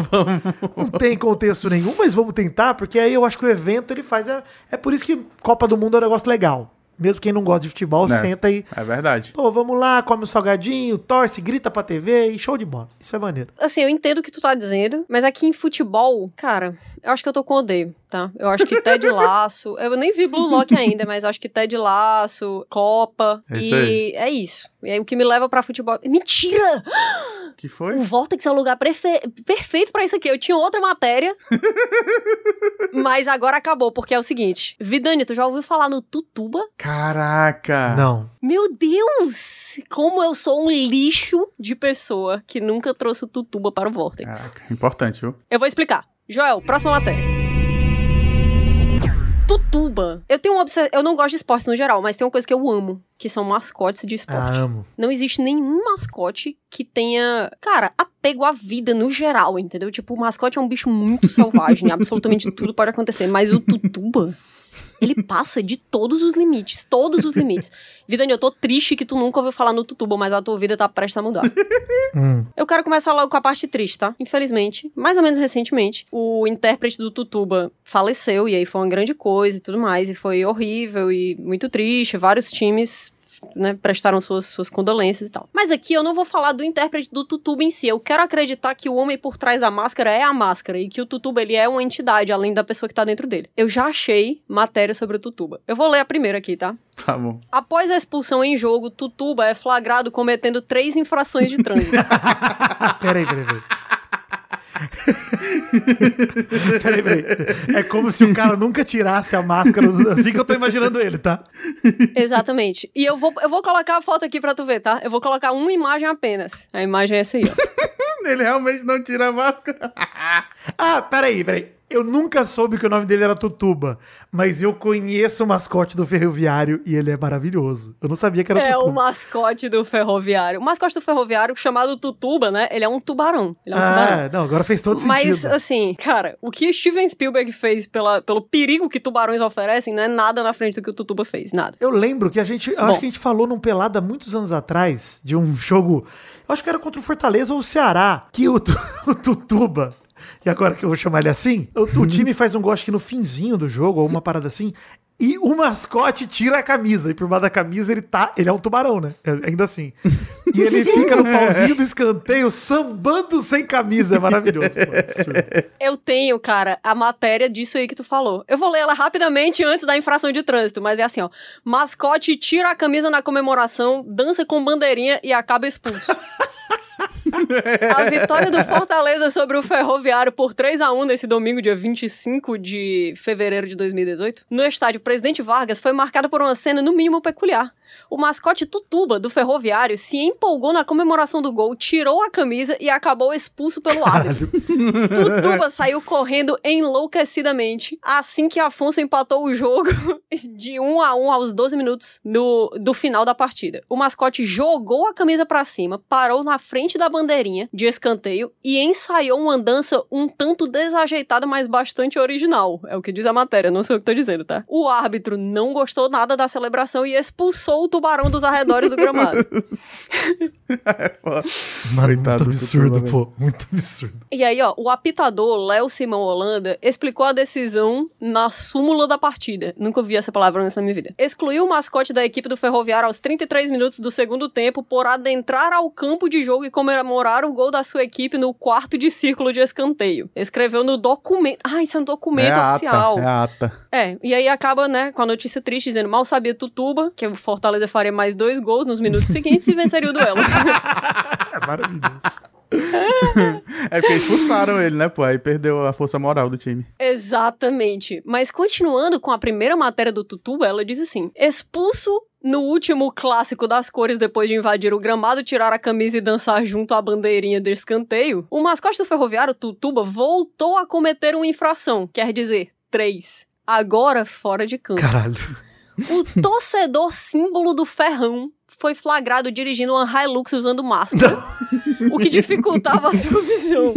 Não tem contexto nenhum, mas vamos tentar, porque aí eu acho que o evento ele faz. É, é por isso que Copa do Mundo é um negócio legal. Mesmo quem não gosta de futebol, É. senta aí. É verdade. Pô, vamos lá, come um salgadinho, torce, grita pra TV e show de bola. Isso é maneiro. Assim, eu entendo o que tu tá dizendo, mas aqui em futebol, cara, eu acho que eu tô com odeio, tá? Eu acho que Ted Laço, eu nem vi Blue Lock ainda, mas acho que Ted Laço, Copa, É e aí. é isso. E aí o que me leva pra futebol... Mentira! Que foi? O Vortex é o lugar prefe- perfeito pra isso aqui. Eu tinha outra matéria, mas agora acabou, porque é o seguinte. Vidani, tu já ouviu falar no Tutuba? Caraca! Não. Meu Deus! Como eu sou um lixo de pessoa que nunca trouxe o Tutuba para o Vortex. Caraca, importante, viu? Eu vou explicar. Joel, próxima matéria. Tutuba. Eu tenho uma obsessão. Eu não gosto de esporte no geral, mas tem uma coisa que eu amo, que são mascotes de esporte. Ah, amo. Não existe nenhum mascote que tenha, cara, apego à vida no geral, entendeu? Tipo, o mascote é um bicho muito selvagem, absolutamente tudo pode acontecer, mas o Tutuba, ele passa de todos os limites, todos os limites. Vidani, eu tô triste que tu nunca ouviu falar no Tutuba, mas a tua vida tá prestes a mudar. Hum. Eu quero começar logo com a parte triste, tá? Infelizmente, mais ou menos recentemente, o intérprete do Tutuba faleceu, e aí foi uma grande coisa e tudo mais, e foi horrível e muito triste. Vários times. Né, prestaram suas, suas condolências e tal. Mas aqui eu não vou falar do intérprete do Tutuba em si. Eu quero acreditar que o homem por trás da máscara é a máscara e que o Tutuba ele é uma entidade além da pessoa que tá dentro dele. Eu já achei matéria sobre o Tutuba. Eu vou ler a primeira aqui, tá? Tá bom. Após a expulsão em jogo, Tutuba é flagrado cometendo três infrações de trânsito. peraí, peraí, peraí. peraí, peraí. É como se o cara nunca tirasse a máscara, assim que eu tô imaginando ele, tá? Exatamente. E eu vou, eu vou colocar a foto aqui pra tu ver, tá? Eu vou colocar uma imagem apenas. A imagem é essa aí, ó. Ele realmente não tira a máscara. Ah, peraí, peraí. Eu nunca soube que o nome dele era Tutuba, mas eu conheço o mascote do ferroviário e ele é maravilhoso. Eu não sabia que era É Tutuba. o mascote do ferroviário. O mascote do ferroviário, chamado Tutuba, né? Ele é um tubarão. É um tubarão. Ah, não, agora fez todo Mas, sentido. assim, cara, o que Steven Spielberg fez pela, pelo perigo que tubarões oferecem não é nada na frente do que o Tutuba fez, nada. Eu lembro que a gente. Eu Bom. acho que a gente falou num pelado há muitos anos atrás de um jogo. Eu acho que era contra o Fortaleza ou o Ceará. Que o, o Tutuba. E agora que eu vou chamar ele assim, o, o time faz um gol, acho que no finzinho do jogo, ou uma parada assim. E o mascote tira a camisa. E por baixo da camisa ele tá. Ele é um tubarão, né? É- Ainda assim. E ele fica no pauzinho do escanteio, sambando sem camisa. É maravilhoso. Pô, é. Eu tenho, cara, a matéria disso aí que tu falou. Eu vou ler ela rapidamente antes da infração de trânsito, mas é assim, ó. Mascote tira a camisa na comemoração, dança com bandeirinha e acaba expulso. A vitória do Fortaleza sobre o Ferroviário por 3 a 1 nesse domingo, dia 25 de fevereiro de 2018, no estádio Presidente Vargas, foi marcada por uma cena no mínimo peculiar. O mascote Tutuba, do Ferroviário, se empolgou na comemoração do gol, tirou a camisa e acabou expulso pelo árbitro. Tutuba saiu correndo enlouquecidamente assim que Afonso empatou o jogo de 1 a 1 aos 12 minutos no, do final da partida. O mascote jogou a camisa pra cima, parou na frente da bandeirinha de escanteio e ensaiou uma dança um tanto desajeitada, mas bastante original. É o que diz a matéria, não sei o que tô dizendo, tá? O árbitro não gostou nada da celebração e expulsou o tubarão dos arredores do gramado. Mano, Coitado muito do absurdo, pô. Muito absurdo. E aí, ó, o apitador Léo Simão Holanda explicou a decisão na súmula da partida. Nunca vi essa palavra nessa minha vida. Excluiu o mascote da equipe do Ferroviário aos 33 minutos do segundo tempo por adentrar ao campo de jogo e comemorar o gol da sua equipe no quarto de círculo de escanteio. Escreveu no documento. Ah, isso é um documento é oficial. ata, é ata. É, e aí acaba, né, com a notícia triste dizendo: mal sabia Tutuba, que o Fortaleza faria mais dois gols nos minutos seguintes e venceria o duelo. É maravilhoso. É porque expulsaram ele, né, pô? Aí perdeu a força moral do time. Exatamente. Mas continuando com a primeira matéria do Tutuba, ela diz assim: expulso no último clássico das cores depois de invadir o gramado, tirar a camisa e dançar junto à bandeirinha de escanteio, o mascote do ferroviário, Tutuba, voltou a cometer uma infração, quer dizer, três. Agora fora de campo. Caralho. O torcedor símbolo do ferrão foi flagrado dirigindo uma Hilux usando máscara, o que dificultava a sua visão.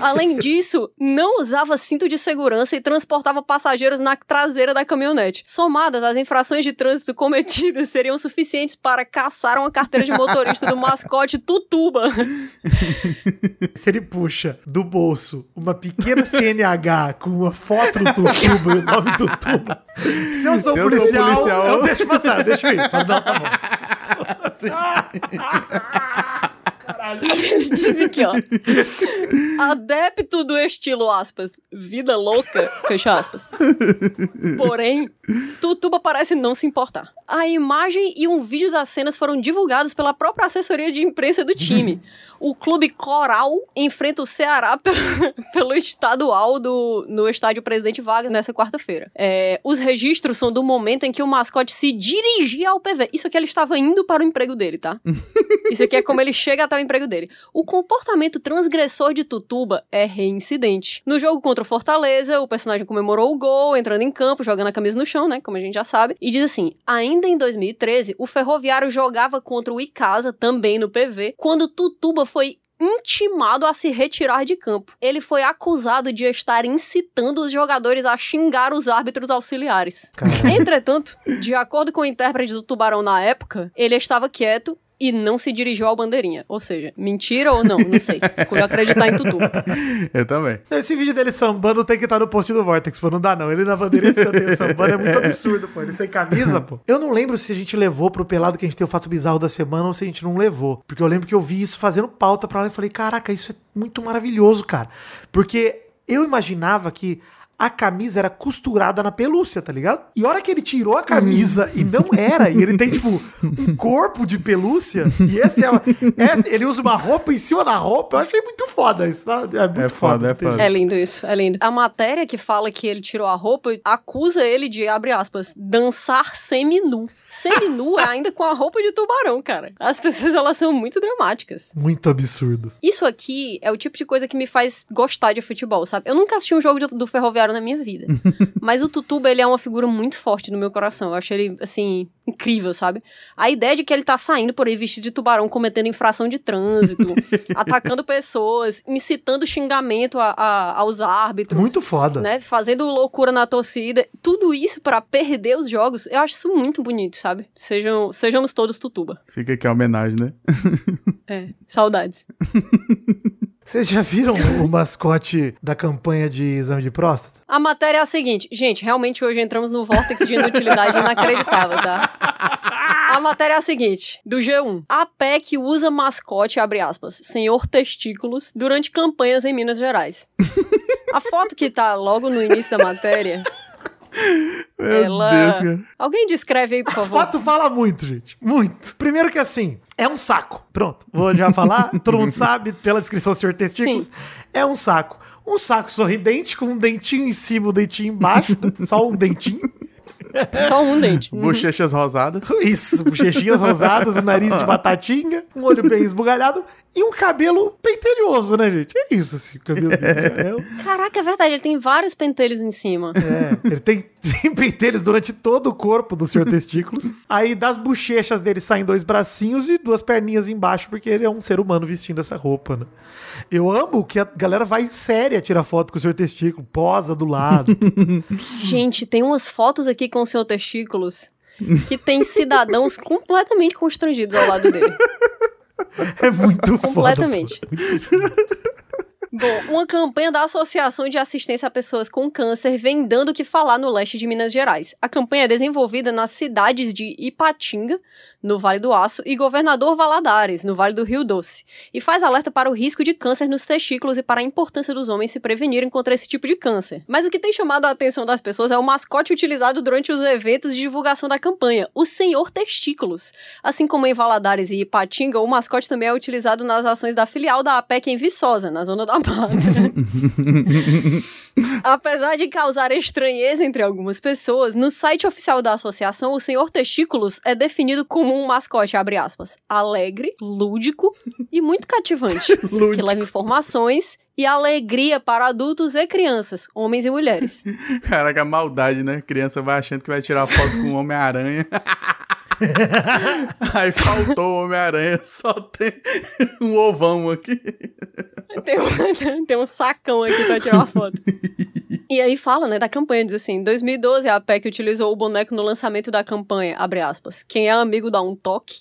Além disso, não usava cinto de segurança e transportava passageiros na traseira da caminhonete. Somadas, as infrações de trânsito cometidas seriam suficientes para caçar uma carteira de motorista do mascote Tutuba. Se ele puxa do bolso uma pequena CNH com uma foto do Tutuba e o nome do Tutuba. Se eu sou Se eu sou policial, policial, eu deixo passar, deixa eu ir. Não, tá bom. Ele diz aqui, ó. Adepto do estilo, aspas, vida louca, fecha aspas. Porém, Tutuba parece não se importar. A imagem e um vídeo das cenas foram divulgados pela própria assessoria de imprensa do time. O clube Coral enfrenta o Ceará pelo, pelo estadual do, no estádio Presidente Vargas nessa quarta-feira. É, os registros são do momento em que o mascote se dirigia ao PV. Isso aqui ele estava indo para o emprego dele, tá? Isso aqui é como ele chega até o emprego dele. O comportamento transgressor de Tutuba é reincidente. No jogo contra o Fortaleza, o personagem comemorou o gol, entrando em campo, jogando a camisa no chão, né? Como a gente já sabe. E diz assim: ainda em 2013, o Ferroviário jogava contra o Icasa, também no PV, quando Tutuba foi intimado a se retirar de campo. Ele foi acusado de estar incitando os jogadores a xingar os árbitros auxiliares. Entretanto, de acordo com o intérprete do Tubarão na época, ele estava quieto e não se dirigiu ao bandeirinha. Ou seja, mentira ou não, não sei. Escolho acreditar em Tutu. Eu também. Esse vídeo dele sambando tem que estar no post do Vortex, pô. Não dá, não. Ele na bandeira escanteio sambando é muito absurdo, pô. Ele sem camisa, pô. Eu não lembro se a gente levou pro pelado que a gente tem o fato bizarro da semana ou se a gente não levou. Porque eu lembro que eu vi isso fazendo pauta pra lá e falei, caraca, isso é muito maravilhoso, cara. Porque eu imaginava que a camisa era costurada na pelúcia, tá ligado? E a hora que ele tirou a camisa e não era, e ele tem, tipo, um corpo de pelúcia, e esse é, é- ele usa uma roupa em cima da roupa, eu achei muito foda isso, tá? É muito É foda, é entendeu? foda. É lindo isso, é lindo. A matéria que fala que ele tirou a roupa acusa ele de, abre aspas, dançar seminu. Seminu é ainda com a roupa de tubarão, cara. As pessoas, elas são muito dramáticas. Muito absurdo. Isso aqui é o tipo de coisa que me faz gostar de futebol, sabe? Eu nunca assisti um jogo do Ferroviário na minha vida. mas o Tutuba, ele é uma figura muito forte no meu coração. Eu acho ele, assim, incrível, sabe? A ideia de que ele tá saindo por aí vestido de tubarão, cometendo infração de trânsito, atacando pessoas, incitando xingamento a- a- aos árbitros. Muito foda. Né, fazendo loucura na torcida, tudo isso pra perder os jogos, eu acho isso muito bonito, sabe? Sejam, sejamos todos Tutuba. Fica aqui a homenagem, né? É, saudades. Vocês já viram o mascote da campanha de exame de próstata? A matéria é a seguinte, gente, realmente hoje entramos no vórtice de inutilidade inacreditável, tá? A matéria é a seguinte, do G1. A PEC usa mascote, abre aspas, senhor testículos, durante campanhas em Minas Gerais. A foto que tá logo no início da matéria, Meu ela... Deus, cara. Alguém descreve aí, por favor. foto fala muito, gente. Muito. Primeiro que assim, é um saco. Pronto, vou já falar. Todo mundo sabe, pela descrição do senhor testículos. Sim. É um saco. Um saco sorridente, com um dentinho em cima, um dentinho embaixo. só um dentinho. Só um dente. Bochechas rosadas. Isso, bochechinhas rosadas, um nariz de batatinha, um olho bem esbugalhado e um cabelo pentelhoso, né, gente? É isso, assim, o cabelo dele. É, Caraca, é verdade, ele tem vários pentelhos em cima. é, ele tem, tem pentelhos durante todo o corpo do senhor testículos. Aí das bochechas dele saem dois bracinhos e duas perninhas embaixo, porque ele é um ser humano vestindo essa roupa, né? Eu amo que a galera vai séria tirar foto com o senhor testículo, posa do lado. Gente, tem umas fotos aqui com o seu testículos que tem cidadãos completamente constrangidos ao lado dele. É muito foda. Bom, uma campanha da Associação de Assistência a Pessoas com Câncer vem dando o que falar no leste de Minas Gerais. A campanha é desenvolvida nas cidades de Ipatinga, no Vale do Aço, e Governador Valadares, no Vale do Rio Doce, e faz alerta para o risco de câncer nos testículos e para a importância dos homens se prevenirem contra esse tipo de câncer. Mas o que tem chamado a atenção das pessoas é o mascote utilizado durante os eventos de divulgação da campanha, o Senhor Testículos. Assim como em Valadares e Ipatinga, o mascote também é utilizado nas ações da filial da APEC em Viçosa, na Zona da Apesar de causar estranheza entre algumas pessoas, no site oficial da associação, o Senhor Testículos é definido como um mascote, abre aspas, alegre, lúdico e muito cativante, que leva informações e alegria para adultos e crianças, homens e mulheres. Caraca, maldade, né? Criança vai achando que vai tirar foto com o Homem-Aranha. Aí faltou o Homem-Aranha, só tem um ovão aqui. Tem um, tem um sacão aqui pra tirar uma foto. E aí fala, né, da campanha, diz assim, em 2012 a PEC utilizou o boneco no lançamento da campanha, abre aspas, quem é amigo dá um toque,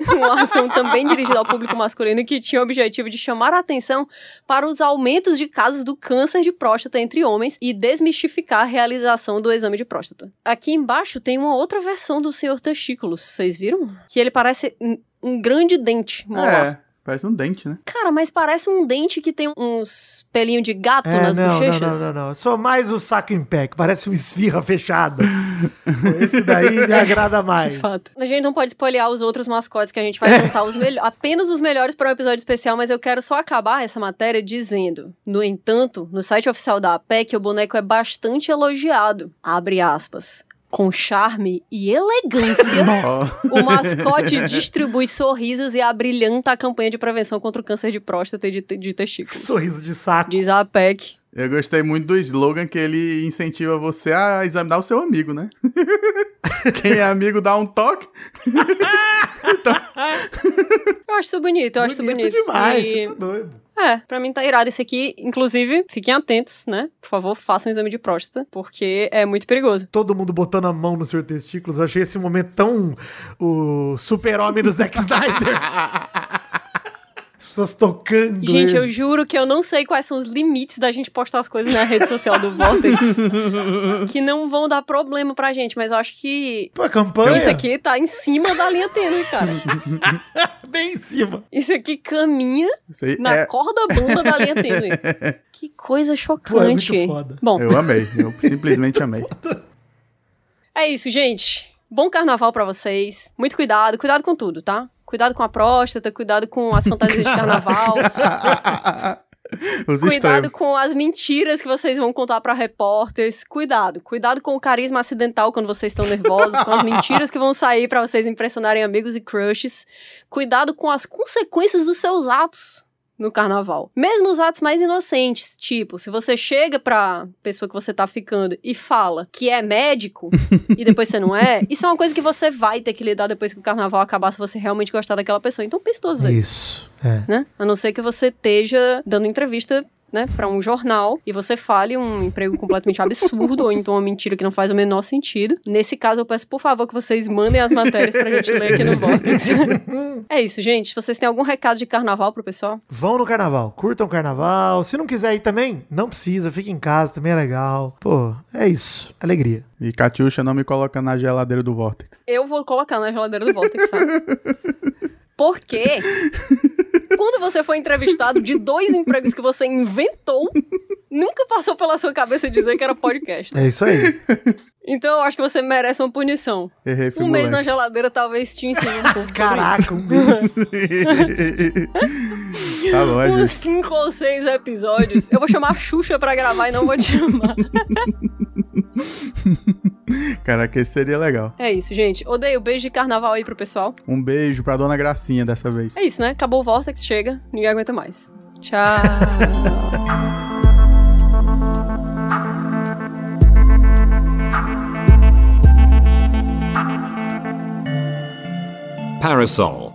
uma ação também dirigida ao público masculino que tinha o objetivo de chamar a atenção para os aumentos de casos do câncer de próstata entre homens e desmistificar a realização do exame de próstata. Aqui embaixo tem uma outra versão do senhor testículos, vocês viram? Que ele parece um- grande dente molar. É, parece um dente, né? Cara, mas parece um dente que tem uns pelinhos de gato É, nas não, não, bochechas. não, não, não. Só mais o saco em pé, que parece uma esfirra fechada. Esse daí me agrada De mais. fato. A gente não pode spoilear os outros mascotes que a gente vai contar os melhores, apenas os melhores para um episódio especial, mas eu quero só acabar essa matéria dizendo, no entanto, no site oficial da APEC, o boneco é bastante elogiado. Abre aspas. Com charme e elegância, o mascote distribui sorrisos e abrilhanta a campanha de prevenção contra o câncer de próstata e de, de testículos. Sorriso de saco. Diz a APEC. Eu gostei muito do slogan que ele incentiva você a examinar o seu amigo, né? Quem é amigo dá um toque. Eu acho isso bonito, eu acho isso bonito. demais, E- você tá doido. É, pra mim tá irado esse aqui. Inclusive, fiquem atentos, né? Por favor, façam um exame de próstata, porque é muito perigoso. Todo mundo botando a mão nos seus testículos. Eu achei esse momento tão o super-homem do Zack Snyder. Pessoas tocando. Gente, ele. eu juro que eu não sei quais são os limites da gente postar as coisas na rede social do Vortex que não vão dar problema pra gente, mas eu acho que Pô, a campanha. isso aqui tá em cima da linha tênue, cara. Bem em cima. Isso aqui caminha Isso aí na é, corda bamba da linha tênue. Que coisa Pô, é chocante. muito foda. Bom, eu amei. Eu simplesmente amei. é isso, gente. Bom carnaval pra vocês. Muito cuidado, cuidado com tudo, tá? Cuidado com a próstata, cuidado com as fantasias de carnaval. Os Cuidado extremos. com as mentiras que vocês vão contar pra repórteres. Cuidado. Cuidado com o carisma acidental quando vocês estão nervosos, com as mentiras que vão sair pra vocês impressionarem amigos e crushes. Cuidado com as consequências dos seus atos no carnaval. Mesmo os atos mais inocentes, tipo, se você chega pra pessoa que você tá ficando e fala que é médico e depois você não é, isso é uma coisa que você vai ter que lidar depois que o carnaval acabar se você realmente gostar daquela pessoa. Então pense duas vezes Isso. É. né? A não ser que você esteja dando entrevista, né, para um jornal e você fale um emprego completamente absurdo ou então uma mentira que não faz o menor sentido. Nesse caso, eu peço, por favor, que vocês mandem as matérias pra gente ler aqui no Vortex. é isso, gente. Vocês têm algum recado de carnaval pro pessoal, Vão no carnaval, curtam o carnaval. Se não quiser ir também, não precisa, fica em casa, também é legal. Pô, é isso. Alegria. E Catiuxa não me coloca na geladeira do Vortex. eu vou colocar na geladeira do Vortex, tá? Porque quando você foi entrevistado de dois empregos que você inventou, nunca passou pela sua cabeça dizer que era podcast. É isso aí. Então eu acho que você merece uma punição. Errei, Um mês na geladeira talvez te ensine um pouco. Caraca, um mês. tá bom, Uns cinco ou seis episódios. Eu vou chamar a Xuxa pra gravar e não vou te chamar. Caraca, esse seria legal. É isso, gente. Odeio. Beijo de carnaval aí pro pessoal. Um beijo pra dona Gracinha dessa vez. É isso, né? Acabou o Vortex, chega. Ninguém aguenta mais. Tchau. Parasol.